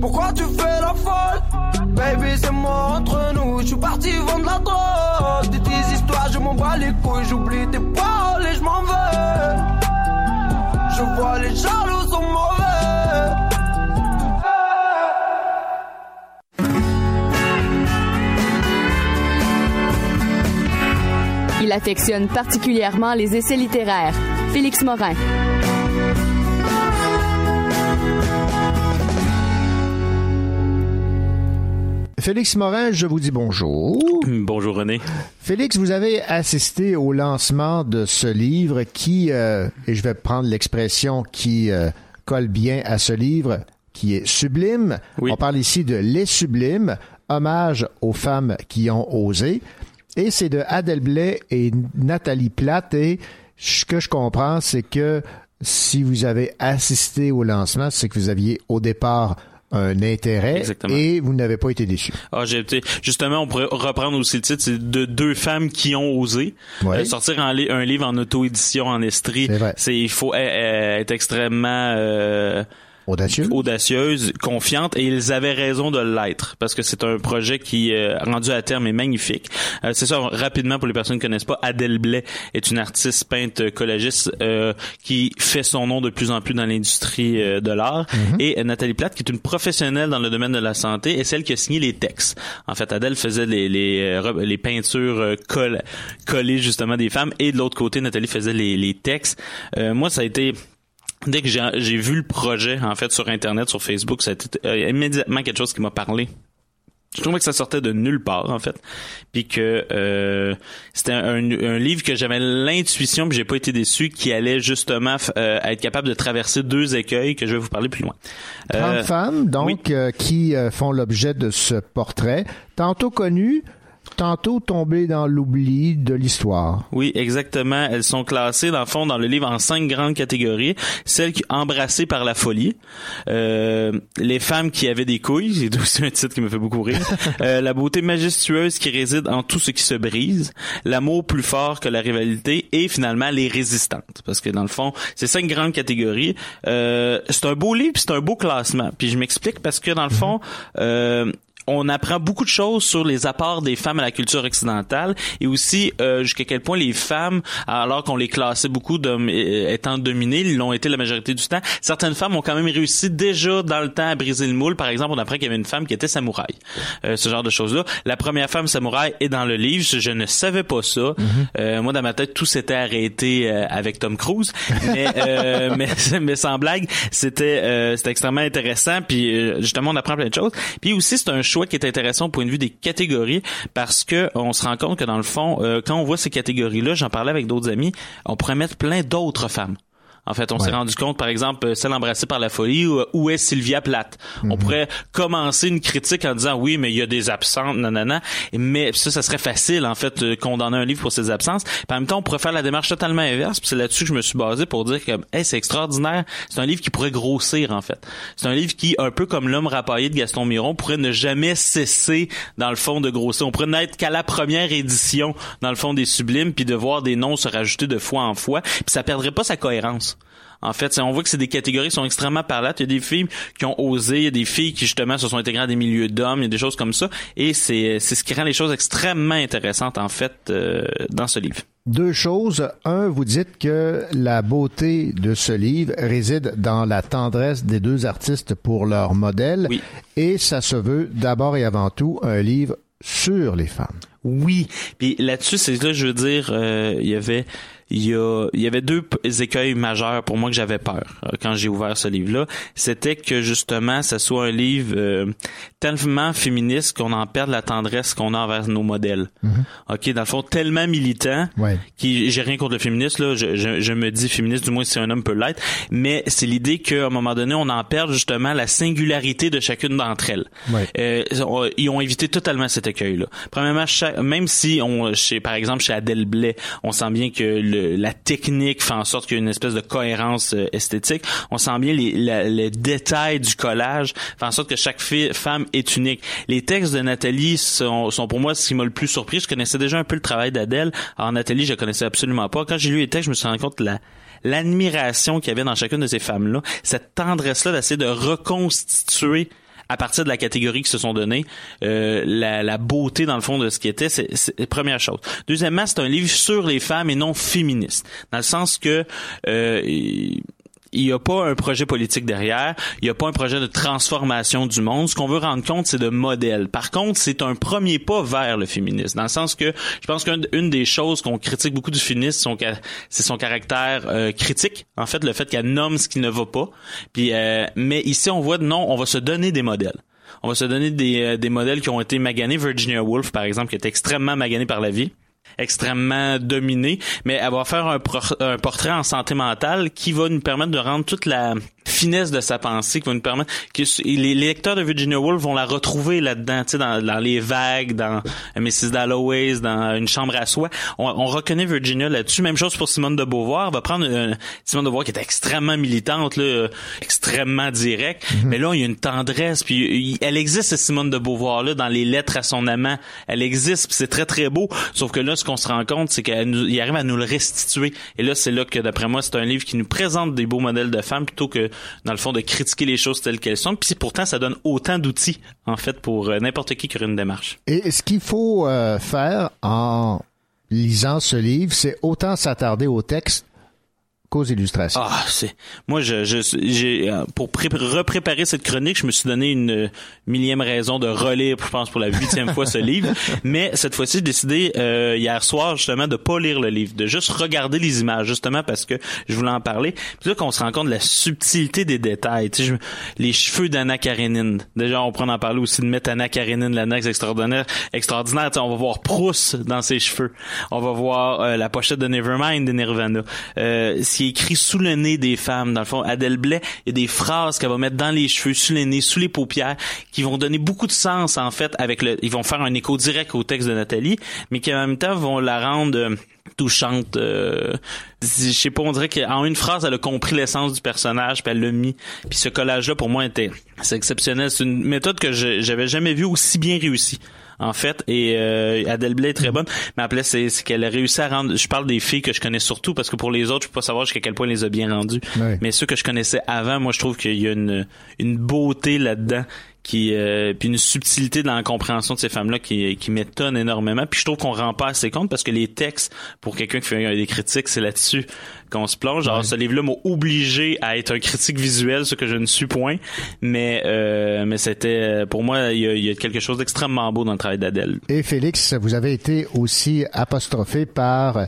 Pourquoi tu fais la folle Baby c'est mort entre nous Je suis parti vendre la drogue De tes histoires je m'en bats les couilles J'oublie tes paroles et je m'en vais Je vois les jaloux sont mauvais Il affectionne particulièrement les essais littéraires. Félix Morin. Félix Morin, je vous dis bonjour. *laughs* Bonjour René. Félix, vous avez assisté au lancement de ce livre qui, euh, et je vais prendre l'expression qui euh, colle bien à ce livre, qui est sublime. On parle ici de Les Sublimes, hommage aux femmes qui ont osé. Et c'est de Adèle Blais et Nathalie Platt. Et ce que je comprends, c'est que si vous avez assisté au lancement, c'est que vous aviez au départ un intérêt Exactement. et vous n'avez pas été déçu. Ah, j'ai été justement, on pourrait reprendre aussi le titre, c'est de deux femmes qui ont osé Ouais. Euh, sortir un, li- un livre en auto-édition en estrie. C'est il faut e- e- être extrêmement euh, Audacieux. audacieuse, confiante, et ils avaient raison de l'être parce que c'est un projet qui euh, rendu à terme est magnifique. Euh, c'est ça rapidement pour les personnes qui connaissent pas. Adèle Blais est une artiste peintre collagiste euh, qui fait son nom de plus en plus dans l'industrie euh, de l'art et euh, Nathalie Platt qui est une professionnelle dans le domaine de la santé et celle qui a signé les textes. En fait, Adèle faisait les les, les peintures coll- collées justement des femmes et de l'autre côté Nathalie faisait les, les textes. Euh, moi, ça a été Dès que j'ai vu le projet, en fait, sur Internet, sur Facebook, été euh, immédiatement quelque chose qui m'a parlé. Je trouvais que ça sortait de nulle part, en fait. Puis que euh, c'était un, un livre que j'avais l'intuition, puis j'ai pas été déçu, qui allait justement euh, être capable de traverser deux écueils que je vais vous parler plus loin. 30 Euh, femmes, donc, euh, qui euh, font l'objet de ce portrait, tantôt connues, tantôt tombées dans l'oubli de l'histoire. Oui, exactement. Elles sont classées, dans le fond, dans le livre en cinq grandes catégories. Celles qui embrassées par la folie, euh, les femmes qui avaient des couilles, c'est aussi un titre qui me fait beaucoup rire. *laughs* Euh, la beauté majestueuse qui réside en tout ce qui se brise, l'amour plus fort que la rivalité, et finalement les résistantes. Parce que dans le fond, c'est cinq grandes catégories. Euh, c'est un beau livre, c'est un beau classement. Puis je m'explique parce que dans le fond, euh, on apprend beaucoup de choses sur les apports des femmes à la culture occidentale et aussi euh, jusqu'à quel point les femmes, alors qu'on les classait beaucoup dom- euh, étant dominées, ils l'ont été la majorité du temps. Certaines femmes ont quand même réussi déjà dans le temps à briser le moule. Par exemple, on apprend qu'il y avait une femme qui était samouraï. Euh, ce genre de choses-là. La première femme samouraï est dans le livre. Je, je ne savais pas ça. Euh, moi, dans ma tête, tout s'était arrêté euh, avec Tom Cruise. Mais, euh, *laughs* mais, mais sans blague, c'était euh, c'était extrêmement intéressant. Puis justement, on apprend plein de choses. Puis aussi, c'est un choix choix qui est intéressant au point de vue des catégories parce que on se rend compte que dans le fond, euh, quand on voit ces catégories-là, j'en parlais avec d'autres amis, on pourrait mettre plein d'autres femmes. En fait, on s'est rendu compte, par exemple, euh, celle embrassée par la folie, ou où est Sylvia Plath? On Mhm. pourrait commencer une critique en disant oui, mais il y a des absentes, nanana. Mais ça, ça serait facile, en fait, euh, condamner un livre pour ses absences. Puis en même temps, on pourrait faire la démarche totalement inverse. Puis c'est là-dessus que je me suis basé pour dire que, hey, c'est extraordinaire. C'est un livre qui pourrait grossir, en fait. C'est un livre qui, un peu comme l'homme rapaillé de Gaston Miron, pourrait ne jamais cesser, dans le fond, de grossir. On pourrait n'être qu'à la première édition, dans le fond, des Sublimes, puis de voir des noms se rajouter de fois en fois. Puis ça perdrait pas sa cohérence. En fait, on voit que c'est des catégories qui sont extrêmement parlantes. Il y a des filles qui ont osé, il y a des filles qui justement se sont intégrées à des milieux d'hommes, il y a des choses comme ça. Et c'est ce qui rend les choses extrêmement intéressantes en fait euh, dans ce livre. Deux choses. Un, vous dites que la beauté de ce livre réside dans la tendresse des deux artistes pour leur modèle. Et ça se veut d'abord et avant tout un livre sur les femmes. Oui. Puis là-dessus, c'est là, je veux dire, euh, il y avait, il y a, il y avait deux écueils majeurs pour moi que j'avais peur euh, quand j'ai ouvert ce livre-là. C'était que justement, ça soit un livre euh, tellement féministe qu'on en perde la tendresse qu'on a envers nos modèles. Ok, dans le fond, tellement militant. Ouais. Qui, j'ai rien contre le féministe là. Je, je, je me dis féministe, du moins si un homme peut l'être. Mais c'est l'idée qu'à un moment donné, on en perd justement la singularité de chacune d'entre elles. Ouais. Euh, ils ont évité totalement cet écueil-là. Premièrement, cha- même si on, chez, par exemple, chez Adèle Blais, on sent bien que le, la technique fait en sorte qu'il y a une espèce de cohérence euh, esthétique. On sent bien les, les détails du collage fait en sorte que chaque femme est unique. Les textes de Nathalie sont, sont pour moi ce qui m'a le plus surpris. Je connaissais déjà un peu le travail d'Adèle. Alors Nathalie, je connaissais absolument pas. Quand j'ai lu les textes, je me suis rendu compte de la l'admiration qu'il y avait dans chacune de ces femmes-là, cette tendresse-là d'essayer de reconstituer à partir de la catégorie qui se sont données, euh, la, beauté dans le fond de ce qui était, c'est première chose. Deuxièmement, c'est un livre sur les femmes et non féministe, dans le sens que euh, il n'y a pas un projet politique derrière, il n'y a pas un projet de transformation du monde. Ce qu'on veut rendre compte, c'est de modèle. Par contre, c'est un premier pas vers le féminisme, dans le sens que je pense qu'une une des choses qu'on critique beaucoup du féminisme, c'est son caractère euh, critique. En fait, le fait qu'elle nomme ce qui ne va pas. Puis, euh, mais ici, on voit non, on va se donner des modèles. On va se donner des, euh, des modèles qui ont été maganés. Virginia Woolf, par exemple, qui est extrêmement maganée par la vie extrêmement dominée, mais elle va faire un, un portrait en santé mentale qui va nous permettre de rendre toute la finesse de sa pensée, qui va nous permettre que les lecteurs de Virginia Woolf vont la retrouver là-dedans, tu sais, dans, dans les vagues, dans Mrs. Dalloway's, dans une chambre à soi. On, on reconnaît Virginia là-dessus. Même chose pour Simone de Beauvoir. Elle va prendre une, Simone de Beauvoir qui est extrêmement militante, là, euh, extrêmement directe, mais là il y a une tendresse. Puis il- elle existe Simone de Beauvoir là dans les lettres à son amant. Elle existe, c'est très très beau. Sauf que là, ce qu'on se rend compte, c'est qu'il arrive à nous le restituer. Et là, c'est là que d'après moi, c'est un livre qui nous présente des beaux modèles de femmes plutôt que dans le fond de critiquer les choses telles qu'elles sont. Puis pourtant, ça donne autant d'outils en fait pour euh, n'importe qui qui aurait une démarche. Et ce qu'il faut euh, faire en lisant ce livre, c'est autant s'attarder au texte qu'aux illustrations. Ah, c'est moi je je j'ai euh, pour pré- repréparer cette chronique, je me suis donné une euh, millième raison de relire, je pense pour la huitième fois ce livre. *laughs* Mais cette fois-ci, j'ai décidé euh, hier soir justement de pas lire le livre, de juste regarder les images, justement parce que je voulais en parler. Puis là qu'on se rend compte de la subtilité des détails. Tu sais, je- les cheveux d'Anna Karenine. Déjà, on pourrait en parler aussi de mettre Anna Karenine, la neige extraordinaire, extraordinaire. Tu sais, on va voir Proust dans ses cheveux. On va voir euh, la pochette de Nevermind de Nirvana. Euh, ce écrit sous le nez des femmes. Dans le fond, Adèle Blais, il y a des phrases qu'elle va mettre dans les cheveux, sous les nez, sous les paupières, qui vont donner beaucoup de sens en fait. Avec le, ils vont faire un écho direct au texte de Nathalie, mais qui en même temps vont la rendre euh, touchante. Euh, je sais pas, on dirait qu'en une phrase, elle a compris l'essence du personnage, puis elle l'a mis. Puis ce collage-là, pour moi, était c'est exceptionnel. C'est une méthode que j'avais jamais vue aussi bien réussie en fait. Et euh, Adèle Blais est très bonne. Mais après, c'est qu'elle a réussi à rendre... Je parle des filles que je connais surtout, parce que pour les autres, je peux pas savoir jusqu'à quel point elle les a bien rendues. Mais ceux que je connaissais avant, moi, je trouve qu'il y a une, une beauté là-dedans qui euh, puis une subtilité dans la compréhension de ces femmes-là qui, qui m'étonne énormément. Puis je trouve qu'on rend pas assez compte parce que les textes, pour quelqu'un qui fait des critiques, c'est là-dessus qu'on se plonge. Alors ce livre-là m'a obligé à être un critique visuel, ce que je ne suis point. Mais euh, mais c'était pour moi, il y a, il y a quelque chose d'extrêmement beau dans le travail d'Adèle. Et Félix, vous avez été aussi apostrophé par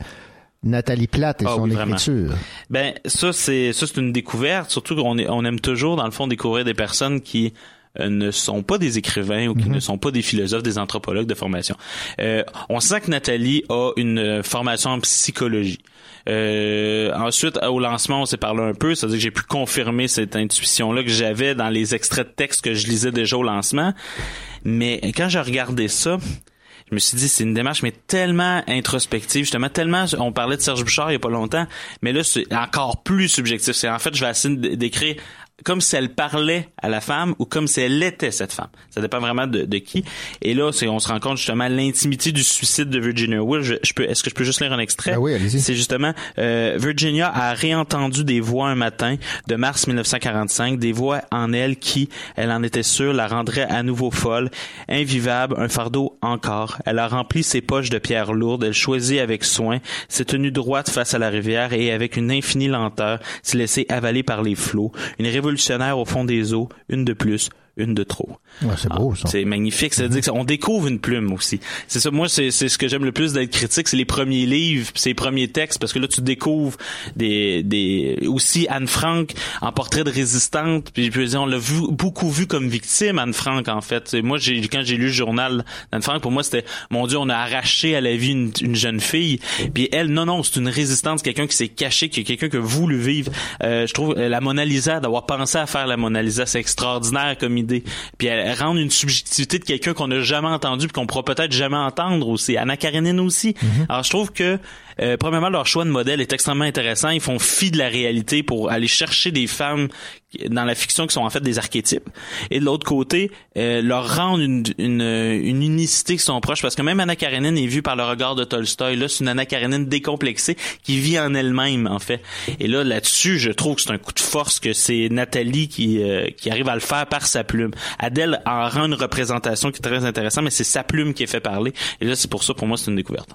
Nathalie Platt et Ah son oui, écriture. Ben ça c'est ça c'est une découverte, surtout qu'on est- on aime toujours dans le fond découvrir des personnes qui euh, ne sont pas des écrivains ou qui ne sont pas des philosophes, des anthropologues de formation. Euh, on sent que Nathalie a une euh, formation en psychologie. Euh, ensuite, au lancement, on s'est parlé un peu, c'est-à-dire que j'ai pu confirmer cette intuition-là que j'avais dans les extraits de texte que je lisais déjà au lancement. Mais quand j'ai regardé ça, je me suis dit c'est une démarche mais tellement introspective justement tellement on parlait de Serge Bouchard il y a pas longtemps mais là c'est encore plus subjectif c'est en fait je vais essayer d'écrire comme si elle parlait à la femme ou comme si elle était cette femme. Ça dépend vraiment de, de qui. Et là, c'est on se rend compte justement l'intimité du suicide de Virginia Woolf. Je, je peux, est-ce que je peux juste lire un extrait? Ben oui, allez-y. C'est justement euh, Virginia a réentendu des voix un matin de mars 1945, des voix en elle qui, elle en était sûre, la rendraient à nouveau folle, invivable, un fardeau encore. Elle a rempli ses poches de pierres lourdes. Elle choisit avec soin, s'est tenue droite face à la rivière et avec une infinie lenteur s'est laissée avaler par les flots. Une révolutionnaire au fond des eaux, une de plus, une de trop. Ouais, c'est beau, ça. C'est magnifique. Ça veut dire qu'on découvre une plume aussi. C'est ça. Moi, c'est c'est ce que j'aime le plus d'être critique, c'est les premiers livres, puis c'est les premiers textes, parce que là, tu découvres des des aussi Anne Frank en portrait de résistante. Puis dire, on l'a vu beaucoup vu comme victime Anne Frank en fait. Moi, j'ai quand j'ai lu le journal d'Anne Frank, pour moi, c'était mon Dieu, on a arraché à la vie une, une jeune fille. Puis elle, non, non, c'est une résistante, c'est quelqu'un qui s'est caché, qui est quelqu'un qui a voulu vivre. Euh, je trouve euh, la Mona Lisa, d'avoir pensé à faire la Mona Lisa, c'est extraordinaire comme idée. Puis elle, elle rend une subjectivité de quelqu'un qu'on n'a jamais entendu, puis qu'on pourra peut-être jamais entendre aussi. Anna Karenine aussi. Alors je trouve que euh, premièrement, leur choix de modèle est extrêmement intéressant. Ils font fi de la réalité pour aller chercher des femmes dans la fiction qui sont en fait des archétypes. Et de l'autre côté, euh, leur rendre une, une, une unicité qui sont proches. Parce que même Anna Karenine est vue par le regard de Tolstoï. Là, c'est une Anna Karenine décomplexée qui vit en elle-même, en fait. Et là, là-dessus, je trouve que c'est un coup de force que c'est Nathalie qui, euh, qui arrive à le faire par sa plume. Adèle en rend une représentation qui est très intéressante, mais c'est sa plume qui est fait parler. Et là, c'est pour ça, pour moi, c'est une découverte.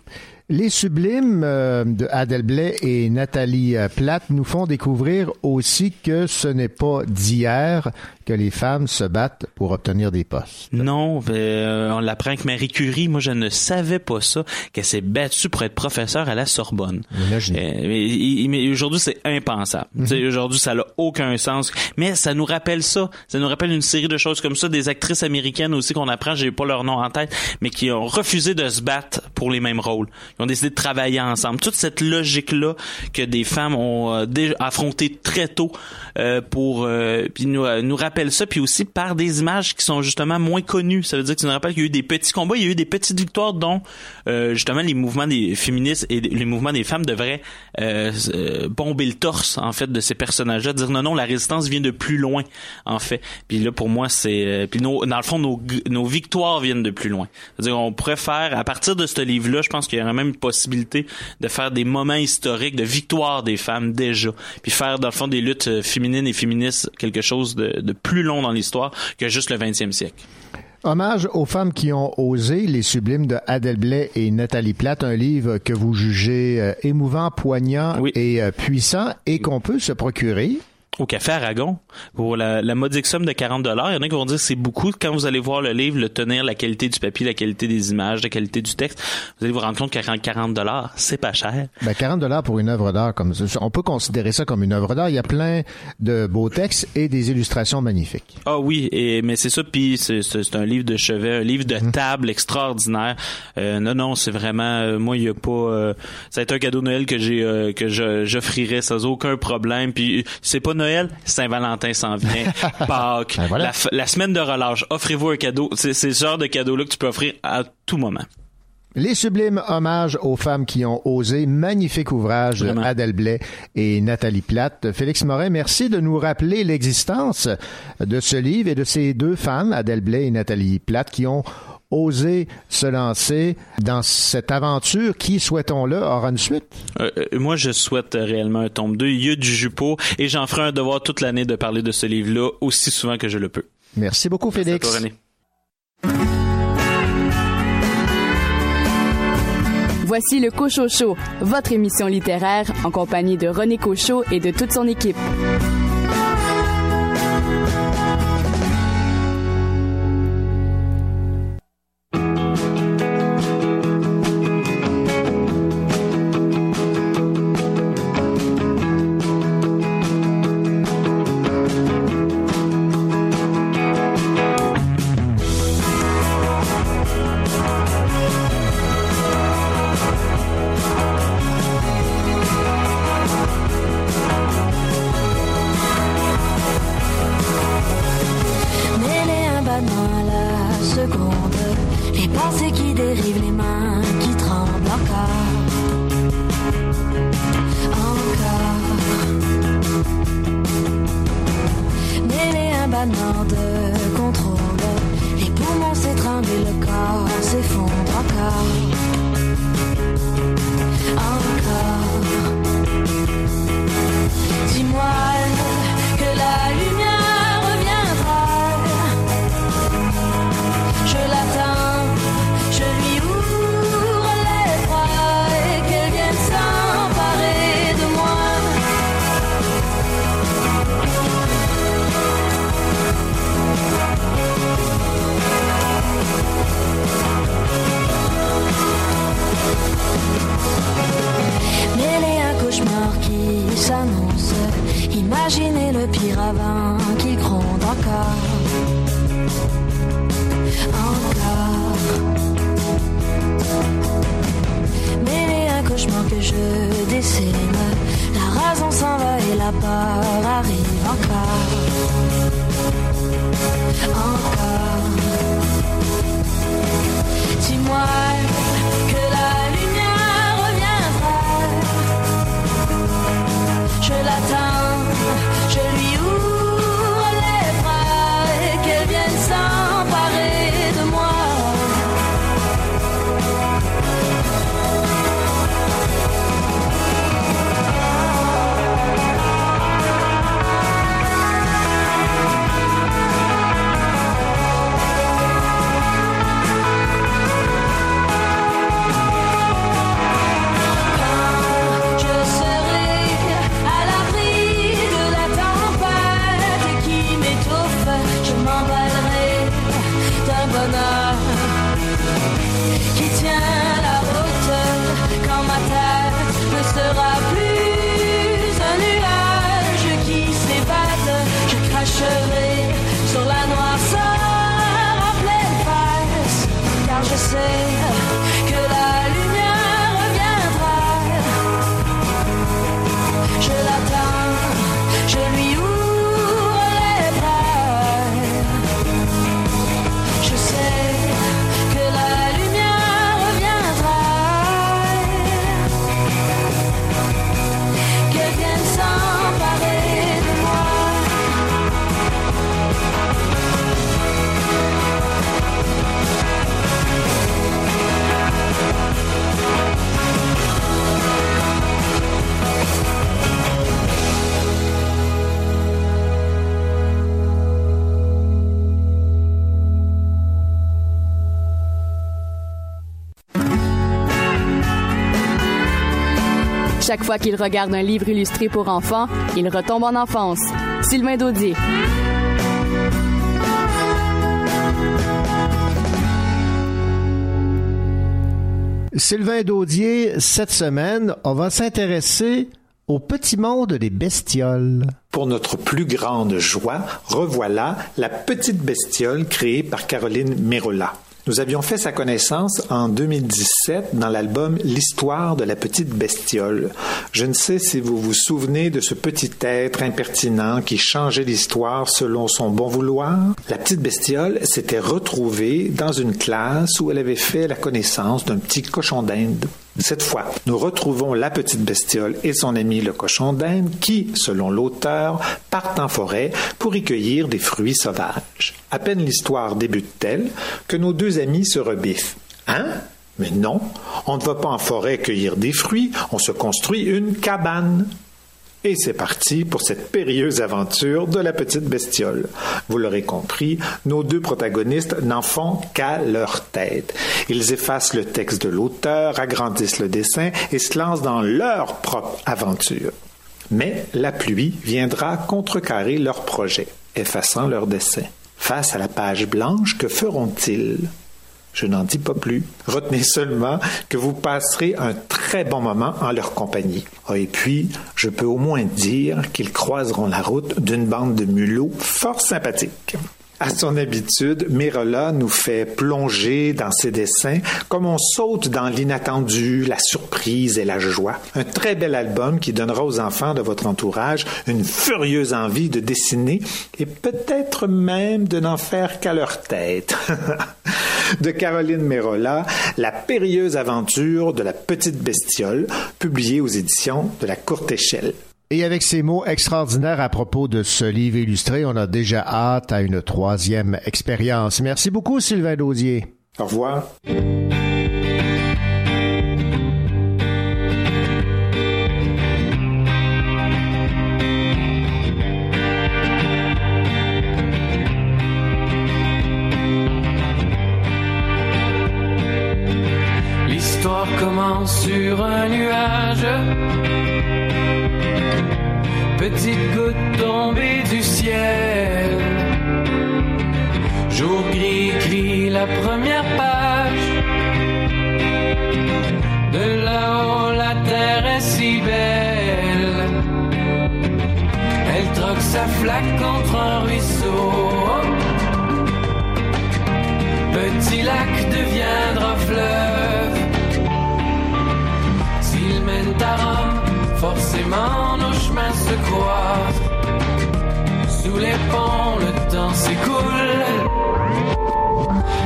Les sublimes euh, de Adèle Blais et Nathalie euh, Platt nous font découvrir aussi que ce n'est pas d'hier que les femmes se battent pour obtenir des postes. Non, euh, on l'apprend que Marie Curie, moi je ne savais pas ça, qu'elle s'est battue pour être professeure à la Sorbonne. Imaginez. Euh, mais mais aujourd'hui c'est impensable. Mhm. Aujourd'hui ça n'a aucun sens. Mais ça nous rappelle ça. Ça nous rappelle une série de choses comme ça, des actrices américaines aussi qu'on apprend, j'ai pas leur nom en tête, mais qui ont refusé de se battre pour les mêmes rôles. Ils ont décidé de travailler ensemble. Toute cette logique-là que des femmes ont euh, déjà affronté très tôt euh, pour euh, puis nous, euh, nous rappelle ça, puis aussi par des images qui sont justement moins connues. Ça veut dire que ça nous rappelle qu'il y a eu des petits combats, il y a eu des petites victoires dont euh, justement les mouvements des féministes et les mouvements des femmes devraient bomber le torse en fait de ces personnages-là, dire non non la résistance vient de plus loin en fait. Puis là pour moi c'est puis nos, dans le fond nos, nos victoires viennent de plus loin. C'est-à-dire on faire à partir de ce livre-là, je pense qu'il y aurait même une possibilité de faire des moments historiques de victoire des femmes déjà, puis faire dans le fond des luttes euh, féminines et féministes quelque chose de, de plus long dans l'histoire que juste le 20e siècle. Hommage aux femmes qui ont osé, les sublimes de Adèle Blais et Nathalie Platt, un livre que vous jugez euh, émouvant, poignant et euh, puissant et qu'on peut se procurer. Au Café Aragon pour la, la modique somme de 40 dollars. Il y en a qui vont dire que c'est beaucoup. Quand vous allez voir le livre, le tenir, la qualité du papier, la qualité des images, la qualité du texte, vous allez vous rendre compte qu'à 40 dollars, c'est pas cher. Ben, 40 dollars pour une œuvre d'art comme ça. On peut considérer ça comme une œuvre d'art. Il y a plein de beaux textes et des illustrations magnifiques. Ah oui, et, mais c'est ça, puis c'est, c'est, c'est un livre de chevet, un livre de table extraordinaire. Euh, non, non, c'est vraiment, euh, moi, il y a pas, euh, ça a été un cadeau de Noël que j'ai, euh, que je, j'offrirais sans aucun problème. Puis c'est pas Noël, Saint-Valentin s'en vient, *laughs* Pâques, la, f- la semaine de relâche. Offrez-vous un cadeau. C'est, ce genre de cadeau-là que tu peux offrir à tout moment. Les sublimes hommages aux femmes qui ont osé, magnifique ouvrage de Adèle Blais et Nathalie Platt. Félix Morin, merci de nous rappeler l'existence de ce livre et de ces deux femmes, Adèle Blais et Nathalie Platt, qui ont osé se lancer dans cette aventure qui, souhaitons-le, aura une suite? Euh, euh, moi, je souhaite réellement un tome 2. Il y a du jupeau et j'en ferai un devoir toute l'année de parler de ce livre-là aussi souvent que je le peux. Merci beaucoup, Merci à Félix. toi, René. Voici le Cochot Show, votre émission littéraire en compagnie de René Cochot et de toute son équipe. Avant qu'il gronde encore. Encore. Mêler un cauchemar que je dessine. La raison s'en va et la peur arrive encore. Encore. Dis-moi Chaque fois qu'il regarde un livre illustré pour enfants, il retombe en enfance. Sylvain Daudier. Sylvain Daudier, cette semaine, on va s'intéresser au petit monde des bestioles. Pour notre plus grande joie, revoilà la petite bestiole créée par Caroline Merola. Nous avions fait sa connaissance en 2017 dans l'album L'histoire de la petite bestiole. Je ne sais si vous vous souvenez de ce petit être impertinent qui changeait l'histoire selon son bon vouloir. La petite bestiole s'était retrouvée dans une classe où elle avait fait la connaissance d'un petit cochon d'Inde. Cette fois, nous retrouvons la petite bestiole et son ami le cochon d'Inde qui, selon l'auteur, partent en forêt pour y cueillir des fruits sauvages. À peine l'histoire débute-t-elle que nos deux amis se rebiffent. Hein? Mais non, on ne va pas en forêt cueillir des fruits, on se construit une cabane. Et c'est parti pour cette périlleuse aventure de la petite bestiole. Vous l'aurez compris, nos deux protagonistes n'en font qu'à leur tête. Ils effacent le texte de l'auteur, agrandissent le dessin et se lancent dans leur propre aventure. Mais la pluie viendra contrecarrer leur projet, effaçant leur dessin. Face à la page blanche, que feront-ils? Je n'en dis pas plus. Retenez seulement que vous passerez un très bon moment en leur compagnie. Ah, et puis, je peux au moins dire qu'ils croiseront la route d'une bande de mulots fort sympathiques. À son habitude, Merola nous fait plonger dans ses dessins comme on saute dans l'inattendu, la surprise et la joie. Un très bel album qui donnera aux enfants de votre entourage une furieuse envie de dessiner et peut-être même de n'en faire qu'à leur tête. *laughs* de Caroline Mérola, La périlleuse aventure de la petite bestiole, publiée aux éditions de la Courte Échelle. Et avec ces mots extraordinaires à propos de ce livre illustré, on a déjà hâte à une troisième expérience. Merci beaucoup, Sylvain Daudier. Au revoir. L'histoire commence sur un nuage. Ciel. Jour gris écrit la première page. De là-haut, la terre est si belle. Elle troque sa flaque contre un ruisseau. Petit lac deviendra fleuve. S'il mène à Rome, forcément nos chemins se croisent. Sous les ponts, le temps s'écoule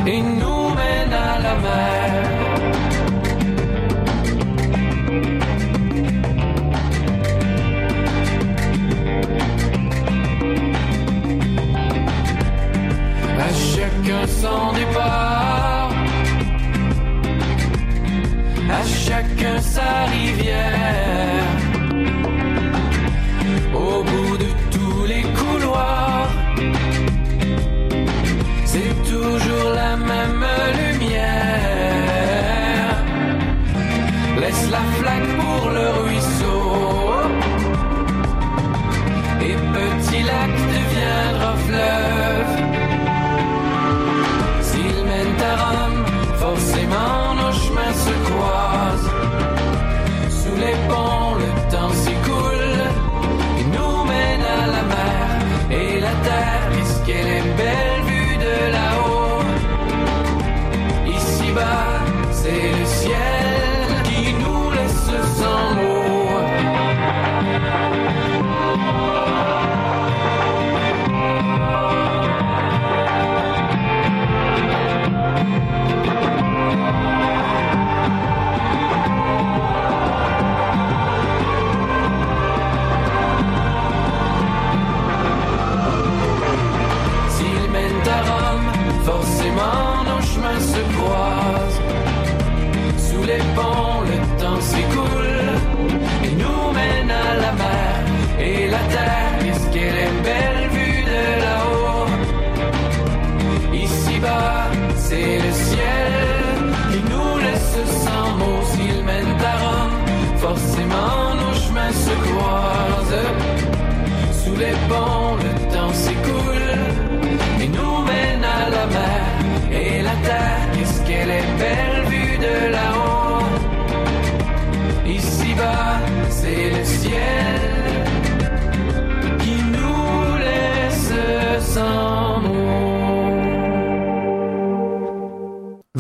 et nous mène à la mer. À chacun son départ, à chacun sa rivière.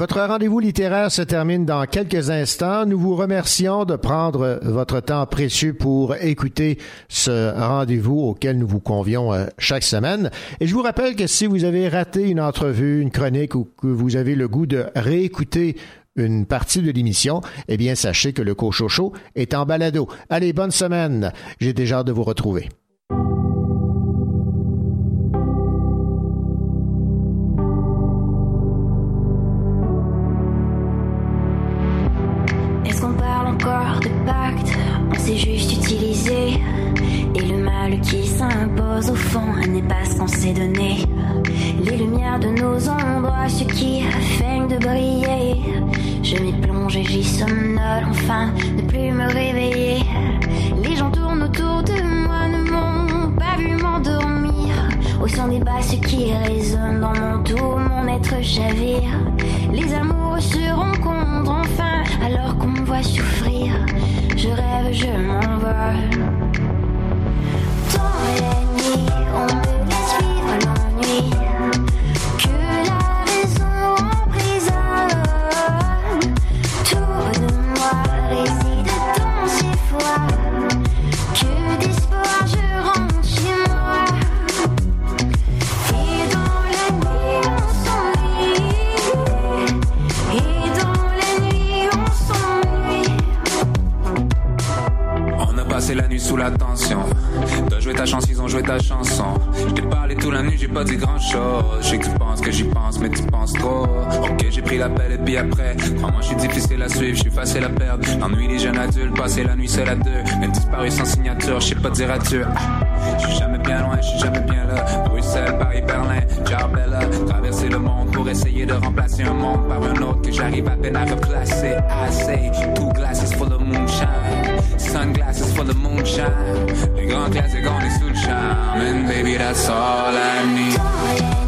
Votre rendez-vous littéraire se termine dans quelques instants. Nous vous remercions de prendre votre temps précieux pour écouter ce rendez-vous auquel nous vous convions euh, chaque semaine. Et je vous rappelle que si vous avez raté une entrevue, une chronique ou que vous avez le goût de réécouter une partie de l'émission, eh bien, sachez que le Cochocho est en balado. Allez, bonne semaine. J'ai déjà hâte de vous retrouver. Qui s'impose au fond n'est pas ce qu'on s'est donné. Les lumières de nos ombres, ce qui feignent de briller. Je m'y plonge et j'y somnole, enfin, ne plus me réveiller. Les gens tournent autour de moi, ne m'ont pas vu m'endormir. Au son des basses qui résonnent dans mon tout, mon être chavire. Les amours se rencontrent enfin, alors qu'on me voit souffrir. Je rêve, je m'envole. Dans les nuits, on peut suivre vivre l'ennui. Que la raison en prison. Tout de moi réside tant ces fois. Que d'espoir je rentre chez moi. Et dans les nuits, on s'ennuie Et dans les nuits, on s'ennuie. On a passé la nuit sous la tension la ta chance, ils ont joué ta chanson. Je t'ai parlé toute la nuit, j'ai pas dit grand chose. Je que tu penses que j'y pense, mais tu penses trop. Ok, j'ai pris l'appel et puis après. Crois-moi, je suis difficile à suivre, je suis facile à perdre. L'ennui des jeunes adultes, passer la nuit seul à deux. Même disparu sans signature, je sais pas dire adieu. Je suis jamais bien loin, je suis jamais bien là. Bruxelles, Paris, Berlin, Jarbella. Traverser le monde pour essayer de remplacer un monde par un autre que j'arrive à peine à replacer. I say, two glasses full of moonshine. Sunglasses full of moonshine. Les grands classiques, on est sous le charme. And baby, that's all I need.